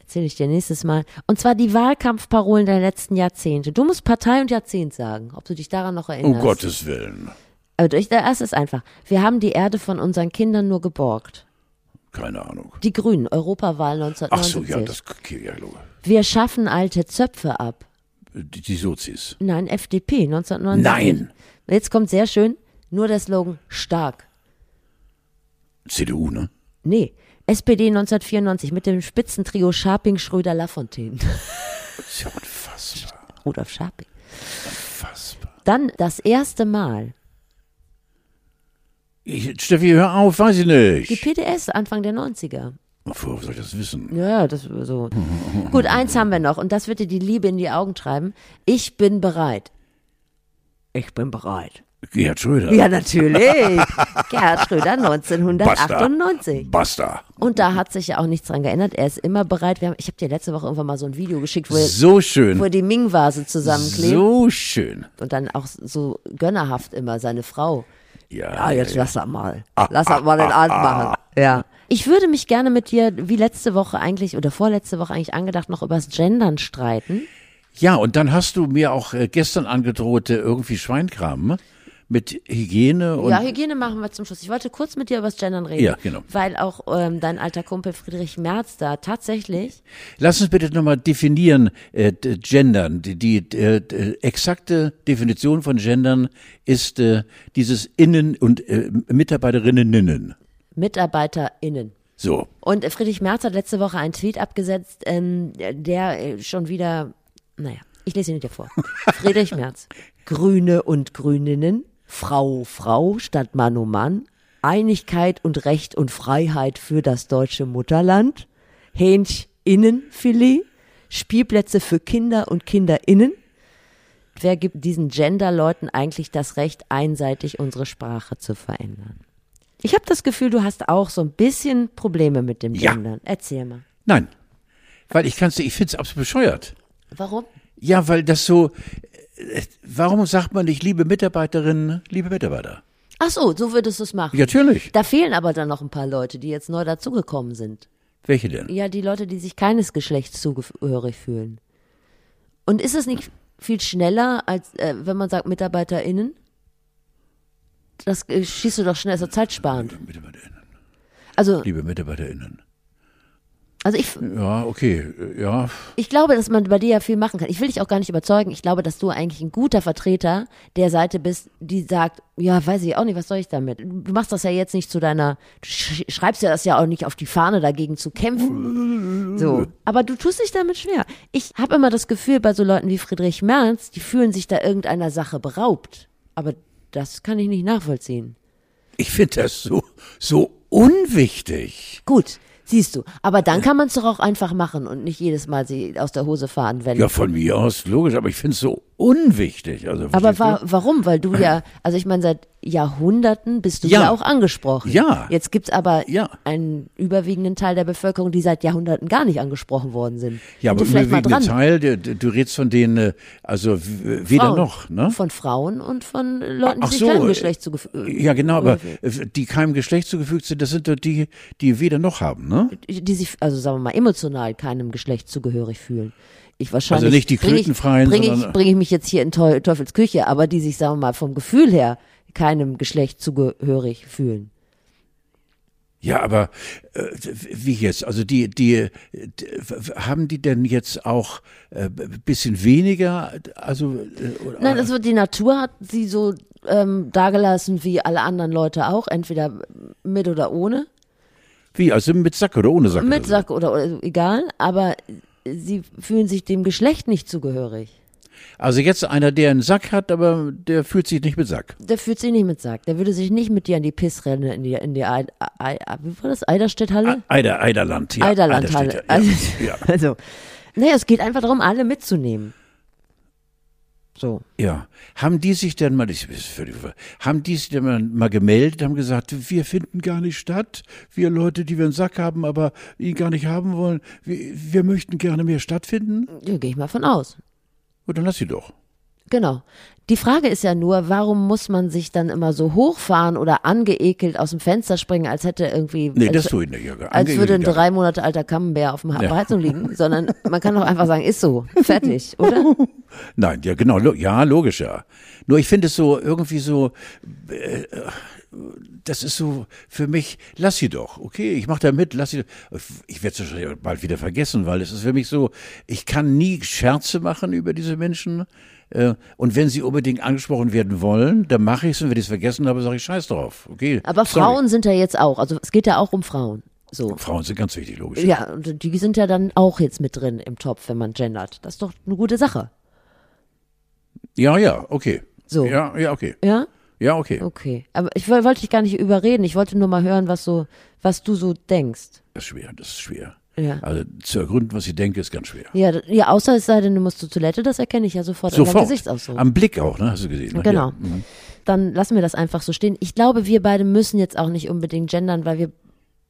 Erzähle ich dir nächstes Mal. Und zwar die Wahlkampfparolen der letzten Jahrzehnte. Du musst Partei und Jahrzehnt sagen, ob du dich daran noch Um erinnerst. Gottes Willen. Also ich, der erste ist einfach. Wir haben die Erde von unseren Kindern nur geborgt. Keine Ahnung. Die Grünen, Europawahl Ach 1979. so, ja, das ja, Logo. Wir schaffen alte Zöpfe ab. Die, die Sozis. Nein, FDP 1979. Nein. Jetzt kommt sehr schön, nur der Slogan stark. CDU, ne? Nee, SPD 1994 mit dem Spitzentrio Scharping, Schröder, Lafontaine. Das ist ja unfassbar. Rudolf Scharping. Unfassbar. Dann das erste Mal. Ich, Steffi, hör auf, weiß ich Die nicht. PDS Anfang der 90er. Woher soll ich das wissen? Ja, das so. Gut, eins haben wir noch und das wird dir die Liebe in die Augen treiben. Ich bin bereit. Ich bin bereit. Gerhard Schröder. Ja, natürlich. Gerhard Schröder 1998. Basta. Und da hat sich ja auch nichts dran geändert. Er ist immer bereit. Wir haben, ich habe dir letzte Woche irgendwann mal so ein Video geschickt, wo er, So wo schön. er die Ming-Vase zusammenklebt So schön. und dann auch so gönnerhaft immer seine Frau. Ja, Ja, jetzt lass das mal. Ah, Lass das mal den Abend machen. Ja. Ich würde mich gerne mit dir, wie letzte Woche eigentlich oder vorletzte Woche eigentlich angedacht, noch übers Gendern streiten. Ja, und dann hast du mir auch äh, gestern angedroht, irgendwie Schweinkram ne? Mit Hygiene und ja, Hygiene machen wir zum Schluss. Ich wollte kurz mit dir übers Gendern reden. Ja, genau. Weil auch ähm, dein alter Kumpel Friedrich Merz da tatsächlich Lass uns bitte nochmal definieren, äh, Gendern. Die, die äh, exakte Definition von Gendern ist äh, dieses Innen- und äh, Mitarbeiterinnen-Ninnen. MitarbeiterInnen. So. Und Friedrich Merz hat letzte Woche einen Tweet abgesetzt, ähm, der äh, schon wieder, naja, ich lese ihn dir vor. Friedrich Merz. Grüne und Grüninnen, Frau, Frau statt Mann um Mann, Einigkeit und Recht und Freiheit für das deutsche Mutterland, Hähncheninnenfilet, Spielplätze für Kinder und KinderInnen. Wer gibt diesen Gender-Leuten eigentlich das Recht, einseitig unsere Sprache zu verändern? Ich habe das Gefühl, du hast auch so ein bisschen Probleme mit dem Ja. Gendern. Erzähl mal. Nein. Weil ich kann's, ich find's absolut bescheuert. Warum? Ja, weil das so, warum sagt man nicht, liebe Mitarbeiterinnen, liebe Mitarbeiter? Ach so, so würdest du es machen. Ja, natürlich. Da fehlen aber dann noch ein paar Leute, die jetzt neu dazugekommen sind. Welche denn? Ja, die Leute, die sich keines Geschlechts zugehörig fühlen. Und ist es nicht viel schneller, als äh, wenn man sagt MitarbeiterInnen? Das äh, schießt du doch schnell, ist doch zeitsparend. MitarbeiterInnen. Also, Liebe MitarbeiterInnen. Also ich, Ja, okay, ja. ich glaube, dass man bei dir ja viel machen kann. Ich will dich auch gar nicht überzeugen. Ich glaube, dass du eigentlich ein guter Vertreter der Seite bist, die sagt, ja, weiß ich auch nicht, was soll ich damit? Du machst das ja jetzt nicht zu deiner, du sch schreibst ja das ja auch nicht auf die Fahne dagegen zu kämpfen. So. Aber du tust dich damit schwer. Ich habe immer das Gefühl, bei so Leuten wie Friedrich Merz, die fühlen sich da irgendeiner Sache beraubt. Aber das kann ich nicht nachvollziehen. Ich finde das so, so unwichtig. Gut. Siehst du, aber dann kann man es doch auch einfach machen und nicht jedes Mal sie aus der Hose fahren, wenn Ja, von mir aus, logisch, aber ich finde es so unwichtig. Also, Aber wa warum? Weil du ja, also ich meine, seit Jahrhunderten bist du Ja. ja, auch angesprochen. Ja. Jetzt gibt's aber Ja. einen überwiegenden Teil der Bevölkerung, die seit Jahrhunderten gar nicht angesprochen worden sind. ja, aber Sind die vielleicht mal überwiegende dran. Teil, du, du redest von denen, äh, also weder Frauen. noch, ne? Von Frauen und von Leuten, die Ach sich so, keinem äh, Geschlecht zugefügt Ja, genau, aber äh, die keinem Geschlecht zugefügt sind, das sind doch die, die weder noch haben, ne? die sich, also sagen wir mal, emotional keinem Geschlecht zugehörig fühlen. Ich wahrscheinlich. Also nicht die bring ich- Glutenfreien, Bringe ich, sondern- bring ich mich jetzt hier in Teu Teufels Küche, aber die sich, sagen wir mal, vom Gefühl her keinem Geschlecht zugehörig fühlen. Ja, aber äh, wie jetzt? Also die, die, die haben die denn jetzt auch äh, bisschen weniger? Also äh, oder, Nein, also die Natur hat sie so ähm, dagelassen wie alle anderen Leute auch, entweder mit oder ohne, wie? Also mit Sack oder ohne Sack? mit oder? Sack oder, oder egal, aber sie fühlen sich dem Geschlecht nicht zugehörig. Also jetzt einer, der einen Sack hat, aber der fühlt sich nicht mit Sack. Der fühlt sich nicht mit Sack. Der würde sich nicht mit dir in die Pissrenne, in die, in die Eid, Eid, wie war das? Eiderstedt-Halle? Eider, Eiderland, ja. Eiderlandhalle. Ja, ja. Also, naja, es geht einfach darum, alle mitzunehmen. So. ja. Haben die sich denn mal, ich, völlig, haben die sich denn mal, mal gemeldet, haben gesagt, wir finden gar nicht statt, wir Leute, die wir einen Sack haben, aber ihn gar nicht haben wollen, wir, wir möchten gerne mehr stattfinden? Ja, gehe ich mal von aus. Und dann lass sie doch. Genau. Die Frage ist ja nur, warum muss man sich dann immer so hochfahren oder angeekelt aus dem Fenster springen, als hätte irgendwie. Nee, als, das tue ich nicht. Ja, als würde ein drei Monate alter Camembert auf dem ja. Heizung liegen, sondern man kann doch einfach sagen, ist so, fertig, oder? Nein, ja genau, ja, logisch, ja. Nur ich finde es so irgendwie so, äh, das ist so für mich, lass sie doch, okay, ich mache da mit, lass sie. Ich werde es wahrscheinlich bald wieder vergessen, weil es ist für mich so, ich kann nie Scherze machen über diese Menschen. Äh, und wenn sie unbedingt angesprochen werden wollen, dann mache ich es und wenn ich es vergessen habe, sage ich Scheiß drauf. Okay. Aber sorry. Frauen sind ja jetzt auch, also es geht ja auch um Frauen. So. Frauen sind ganz wichtig, logisch. Ja, und die sind ja dann auch jetzt mit drin im Topf, wenn man gendert. Das ist doch eine gute Sache. Ja, ja, okay. So. Ja, ja, okay. Ja? Ja, okay. Okay. Aber ich wollte dich gar nicht überreden. Ich wollte nur mal hören, was so, was du so denkst. Das ist schwer, das ist schwer. Ja. Also zu ergründen, was ich denke, ist ganz schwer. Ja, ja, außer es sei denn, du musst zur Toilette, das erkenne ich ja sofort, Sofort. Gesichtsausdruck. Am Blick auch, ne? Hast du gesehen? Ne? Genau. Ja. Mhm. Dann lassen wir das einfach so stehen. Ich glaube, wir beide müssen jetzt auch nicht unbedingt gendern, weil wir,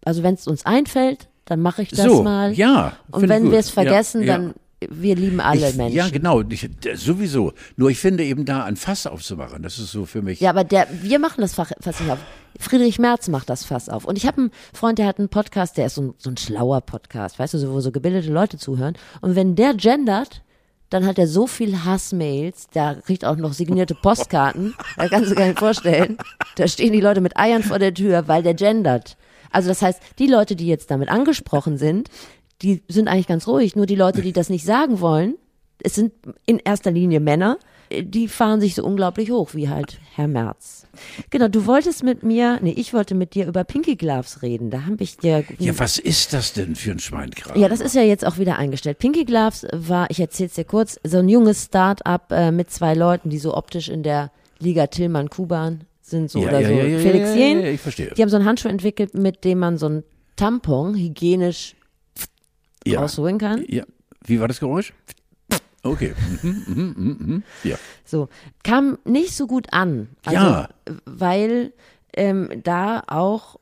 also wenn es uns einfällt, dann mache ich das So, mal. ja. Und wenn wir es vergessen, ja. dann wir lieben alle ich, Menschen. Ja, genau. Ich, sowieso. Nur ich finde eben da ein Fass aufzumachen, das ist so für mich. Ja, aber der, wir machen das Fass nicht auf. Friedrich Merz macht das Fass auf. Und ich habe einen Freund, der hat einen Podcast, der ist so ein, so ein schlauer Podcast, weißt du, so, wo so gebildete Leute zuhören. Und wenn der gendert, dann hat er so viel Hassmails, der kriegt auch noch signierte Postkarten, da kannst du gar nicht vorstellen. Da stehen die Leute mit Eiern vor der Tür, weil der gendert. Also das heißt, die Leute, die jetzt damit angesprochen sind, die sind eigentlich ganz ruhig. Nur die Leute, die das nicht sagen wollen, es sind in erster Linie Männer, die fahren sich so unglaublich hoch, wie halt Herr Merz. Genau, du wolltest mit mir, nee, ich wollte mit dir über Pinky Gloves reden. Da habe ich dir. Ja, was ist das denn für ein Schweinkram? Ja, das ist ja jetzt auch wieder eingestellt. Pinky Gloves war, ich erzähl's dir kurz, so ein junges Start-up äh, mit zwei Leuten, die so optisch in der Liga Tillmann Kuban sind, so Ja, oder ja, so. ja, Felix ja, Jen. ich verstehe. Die haben so einen Handschuh entwickelt, mit dem man so ein Tampon hygienisch ja. rausholen kann. Ja. Wie war das Geräusch? Okay. Mhm, mhm, mhm. Ja. So, kam nicht so gut an. Also, Ja. Weil ähm, da auch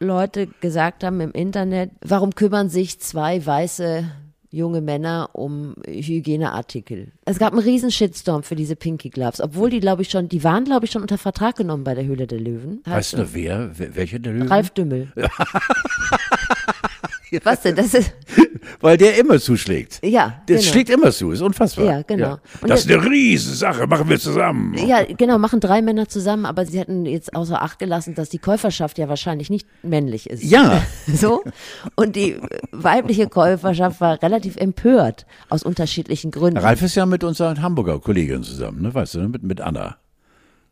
Leute gesagt haben im Internet, warum kümmern sich zwei weiße junge Männer um Hygieneartikel? Es gab einen riesen Shitstorm für diese Pinky Gloves, obwohl die, glaube ich, schon, die waren, glaube ich, schon unter Vertrag genommen bei der Höhle der Löwen. Weißt du wer? welcher der Löwen? Ralf Dümmel. Was denn? Das ist, Weil der immer zuschlägt. ja, Der genau. schlägt immer zu, ist unfassbar. Ja, genau. Und Das ist eine Riesensache, machen wir zusammen. Ja, genau, machen drei Männer zusammen, aber sie hatten jetzt außer Acht gelassen, dass die Käuferschaft ja wahrscheinlich nicht männlich ist. Ja. So. Und die weibliche Käuferschaft war relativ empört aus unterschiedlichen Gründen. Ralf ist ja mit unserer Hamburger Kollegin zusammen, ne? weißt du, ne? mit, mit Anna.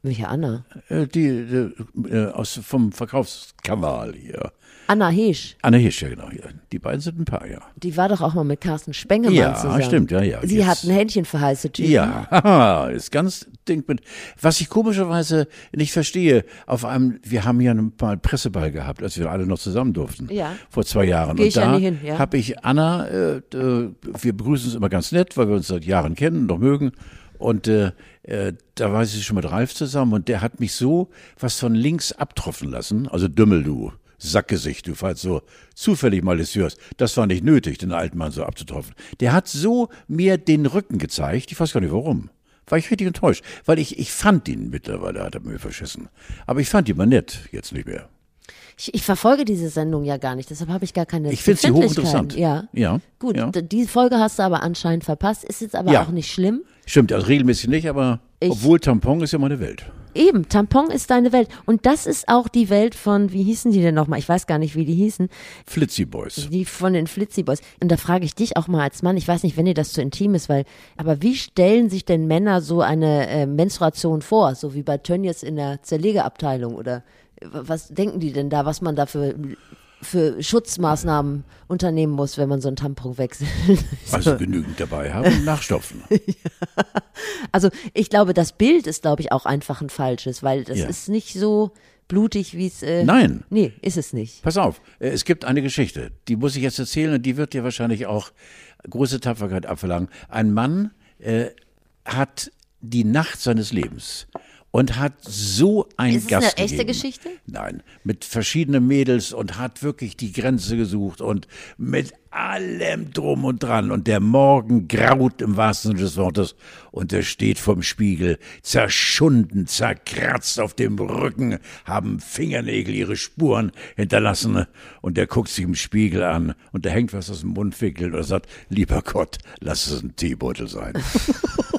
Welche Anna? Äh, Die, die äh, aus, vom Verkaufskanal hier. Anna Heesch. Anna Hirsch, ja genau. Ja. Die beiden sind ein Paar, ja. Die war doch auch mal mit Carsten Spengemann Ja, zusammen. stimmt, ja, ja. Sie Jetzt- hat ein Händchen für heiße Typen. Ja, ist ganz Ding mit. Was ich komischerweise nicht verstehe, auf einem, wir haben ja mal Presseball gehabt, als wir alle noch zusammen durften. Ja. Vor zwei Jahren. Geh Und ich ja da nie hin, ja. habe ich Anna, äh, äh, wir begrüßen uns immer ganz nett, weil wir uns seit Jahren kennen und noch mögen. Und äh, äh, da war sie schon mit Ralf zusammen und der hat mich so was von links abtropfen lassen. Also Dümmel, du. Sackgesicht, du, falls so zufällig mal das hörst. Das war nicht nötig, den alten Mann so abzutropfen. Der hat so mir den Rücken gezeigt, ich weiß gar nicht warum. War ich richtig enttäuscht, weil ich, ich fand ihn mittlerweile, hat er mir verschissen. Aber ich fand ihn mal nett, jetzt nicht mehr. Ich, ich verfolge diese Sendung ja gar nicht, deshalb habe ich gar keine Ich finde sie hochinteressant. Ja. Ja. Gut, ja. die Folge hast du aber anscheinend verpasst, ist jetzt aber Ja. auch nicht schlimm. Stimmt, also regelmäßig nicht, aber Ich- obwohl Tampon ist ja meine Welt. Eben, Tampon ist deine Welt. Und das ist auch die Welt von, wie hießen die denn nochmal? Ich weiß gar nicht, wie die hießen. Flitzy Boys. Die von den Flitzy Boys. Und da frage ich dich auch mal als Mann, ich weiß nicht, wenn dir das zu intim ist, weil, aber wie stellen sich denn Männer so eine äh, Menstruation vor? So wie bei Tönnies in der Zerlegeabteilung oder äh, was denken die denn da, was man da für, für Schutzmaßnahmen unternehmen muss, wenn man so einen Tampon wechselt? Also genügend dabei haben, nachstopfen. Also ich glaube, das Bild ist, glaube ich, auch einfach ein falsches, weil das Ja. ist nicht so blutig, wie es. Äh, Nein. Nee, ist es nicht. Pass auf, äh, es gibt eine Geschichte, die muss ich jetzt erzählen und die wird dir wahrscheinlich auch große Tapferkeit abverlangen. Ein Mann äh, hat die Nacht seines Lebens und hat so ein Ist Gast eine echte gegeben. Geschichte? Nein, mit verschiedenen Mädels und hat wirklich die Grenze gesucht und mit allem drum und dran. Und der Morgen graut im wahrsten Sinne des Wortes und er steht vorm Spiegel, zerschunden, zerkratzt auf dem Rücken, haben Fingernägel ihre Spuren hinterlassen und er guckt sich im Spiegel an und da hängt was aus dem Mundwinkel und er sagt, lieber Gott, lass es ein Teebeutel sein.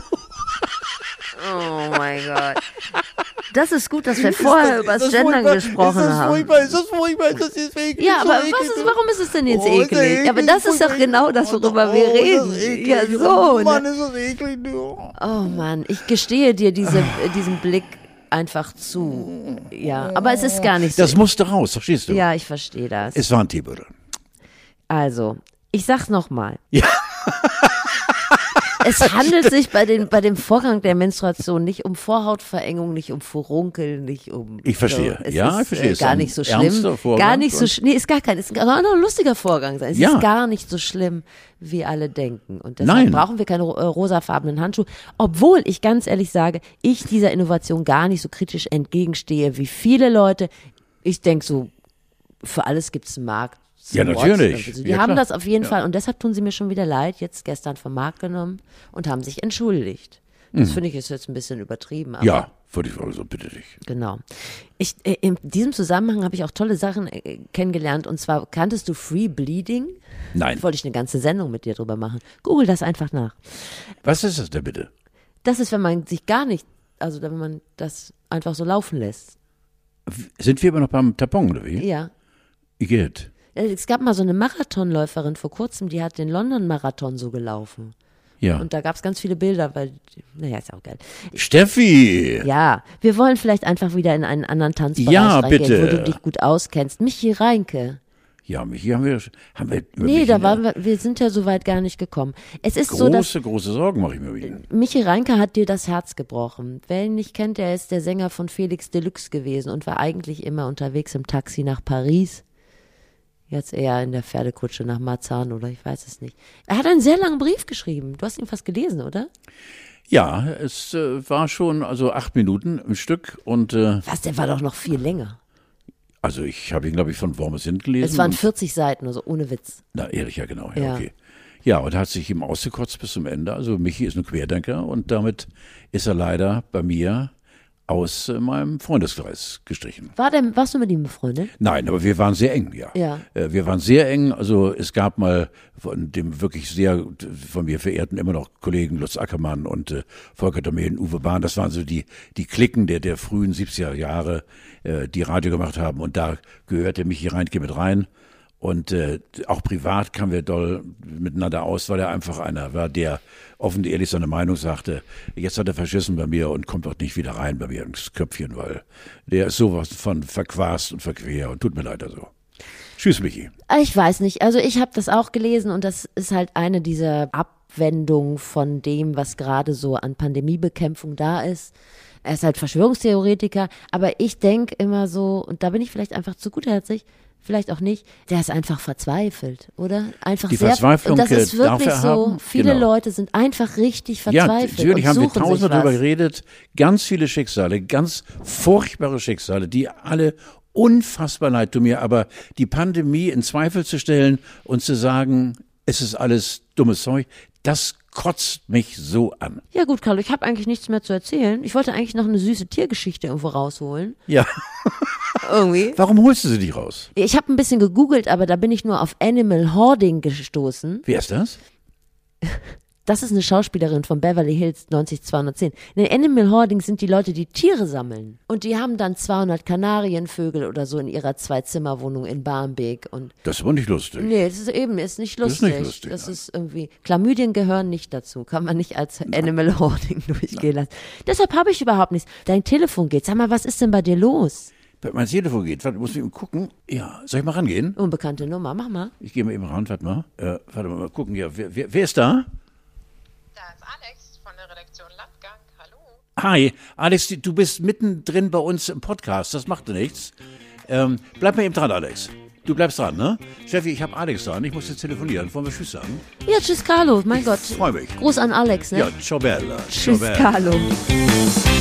Oh mein Gott. Das ist gut, dass wir vorher über das Gendern gesprochen haben. ist das furchtbar, ist das jetzt eklig? Ja, aber was ist, warum ist es denn jetzt Oh, ist ja eklig? Aber das ist doch genau das, worüber wir reden. Ja, so. Mann, Ne? ist das eklig. du. Oh Mann, ich gestehe dir diese, diesen Blick einfach zu. Ja, aber es ist gar nicht so. Das musste raus, verstehst du? Ja, ich verstehe das. Es war ein Teebeutel. Also, ich sag's nochmal. Ja. Es handelt sich bei, den, bei dem Vorgang der Menstruation nicht um Vorhautverengung, nicht um Furunkel, nicht um. Ich verstehe. So, es Ja, ist, ich verstehe. Äh, Es ist gar nicht so schlimm. Vorgang Gar nicht so Nee, ist gar kein. Es kann auch ein lustiger Vorgang sein. Es Ja. ist gar nicht so schlimm, wie alle denken. Und deshalb Nein. brauchen wir keine äh, rosafarbenen Handschuhe. Obwohl ich ganz ehrlich sage, ich dieser Innovation gar nicht so kritisch entgegenstehe wie viele Leute. Ich denke so, für alles gibt's einen Markt. Ja, natürlich. Also, die Ja, haben klar. das auf jeden Ja. Fall und deshalb tun sie mir schon wieder leid, jetzt gestern vom Markt genommen und haben sich entschuldigt. Mhm. Das finde ich ist jetzt ein bisschen übertrieben, Ja, würde ich sagen, so bitte dich. genau. Ich, äh, in diesem Zusammenhang habe ich auch tolle Sachen äh, kennengelernt und zwar kanntest du Free Bleeding? Nein. Wollte ich eine ganze Sendung mit dir drüber machen. Google das einfach nach. Was ist das denn bitte? Das ist, wenn man sich gar nicht, also wenn man das einfach so laufen lässt. Sind wir immer noch beim Tapon oder wie? Ja. Igitt. Äh, Es gab mal so eine Marathonläuferin vor kurzem, die hat den London-Marathon so gelaufen. Ja. Und da gab es ganz viele Bilder, weil, naja, ist auch geil. Steffi! Ja, wir wollen vielleicht einfach wieder in einen anderen Tanzbereich Ja, reingehen, bitte. wo du dich gut auskennst. Michi Reinke. Ja, Michi haben wir, haben wir über Nee, Michi da waren wir, wir sind ja so weit gar nicht gekommen. Es ist so, dass große, große Sorgen mache ich mir über ihn. Michi Reinke hat dir das Herz gebrochen. Wer ihn nicht kennt, der ist der Sänger von Felix Deluxe gewesen und war eigentlich immer unterwegs im Taxi nach Paris. Jetzt eher in der Pferdekutsche nach Marzahn oder ich weiß es nicht. Er hat einen sehr langen Brief geschrieben. Du hast ihn fast gelesen, oder? Ja, es äh, war schon also acht Minuten im Stück und äh, Was, der war doch noch viel länger. also ich habe ihn glaube ich von Wormes hin gelesen. Es waren und, 40 Seiten, also ohne Witz. na ehrlich, ja genau, ja, Ja. okay. Ja, und hat sich ihm ausgekotzt bis zum Ende. Also Michi ist ein Querdenker und damit ist er leider bei mir aus äh, meinem Freundeskreis gestrichen. War der, warst du mit ihm befreundet? Nein, aber wir waren sehr eng, ja. Ja. Äh, Wir waren sehr eng. Also es gab mal von dem wirklich sehr von mir verehrten immer noch Kollegen Lutz Ackermann und äh, Volker Domen, Uwe Bahn. Das waren so die die Klicken der der frühen 70er Jahre, äh, die Radio gemacht haben. Und da gehörte Michi Reintke mit rein. Und äh, auch privat kamen wir doll miteinander aus, weil er einfach einer war, der offen und ehrlich seine Meinung sagte. Jetzt hat er verschissen bei mir und kommt auch nicht wieder rein bei mir ins Köpfchen, weil der ist sowas von verquast und verquer und tut mir leid also. Tschüss, Michi. Ich weiß nicht. Also ich habe das auch gelesen und das ist halt eine dieser Abwendungen von dem, was gerade so an Pandemiebekämpfung da ist. Er ist halt Verschwörungstheoretiker, aber ich denke immer so, und da bin ich vielleicht einfach zu gutherzig, vielleicht auch nicht, der ist einfach verzweifelt, oder? Einfach Die sehr, Verzweiflung, und das ist wirklich so, haben? viele Genau. Leute sind einfach richtig Ja, verzweifelt natürlich und haben wir tausend darüber geredet. Ganz viele Schicksale, ganz furchtbare Schicksale, die alle unfassbar leid tun mir. Aber die Pandemie in Zweifel zu stellen und zu sagen, es ist alles dummes Zeug, das kotzt mich so an. Ja gut, Carlo, ich habe eigentlich nichts mehr zu erzählen. Ich wollte eigentlich noch eine süße Tiergeschichte irgendwo rausholen. Ja, Irgendwie. warum holst du sie nicht raus? Ich habe ein bisschen gegoogelt, aber da bin ich nur auf Animal Hoarding gestoßen. Wer ist das? Das ist eine Schauspielerin von Beverly Hills 90210. In Animal Hoarding sind die Leute, die Tiere sammeln. Und die haben dann 200 Kanarienvögel oder so in ihrer Zwei-Zimmer-Wohnung in Barmbek. Und Das ist aber nicht lustig. nee, das ist eben, ist nicht Das ist lustig. nicht lustig, Das nein. ist irgendwie, Chlamydien gehören nicht dazu. Kann man nicht als Animal Hoarding durchgehen lassen. Deshalb habe ich überhaupt nichts. Dein Telefon geht. Sag mal, was ist denn bei dir los? Mein Telefon geht. Warte, muss ich eben gucken. Ja, soll ich mal rangehen? Unbekannte Nummer, mach mal. Ich gehe mal eben ran, warte mal. Äh, warte mal, mal gucken. Ja, wer, wer, wer ist da? Da ist Alex von der Redaktion Landgang. Hallo. Hi, Alex, du bist mittendrin bei uns im Podcast. Das macht nichts. Ähm, bleib mal eben dran, Alex. Du bleibst dran, ne? Steffi, ich habe Alex dran. Ich muss jetzt telefonieren. Wollen wir Tschüss sagen? Ja, Tschüss, Carlo. Mein ich Gott. Freue mich. Gruß an Alex, ne? Ja, ciao, Bella. Tschüss, ciao bella. Carlo. Musik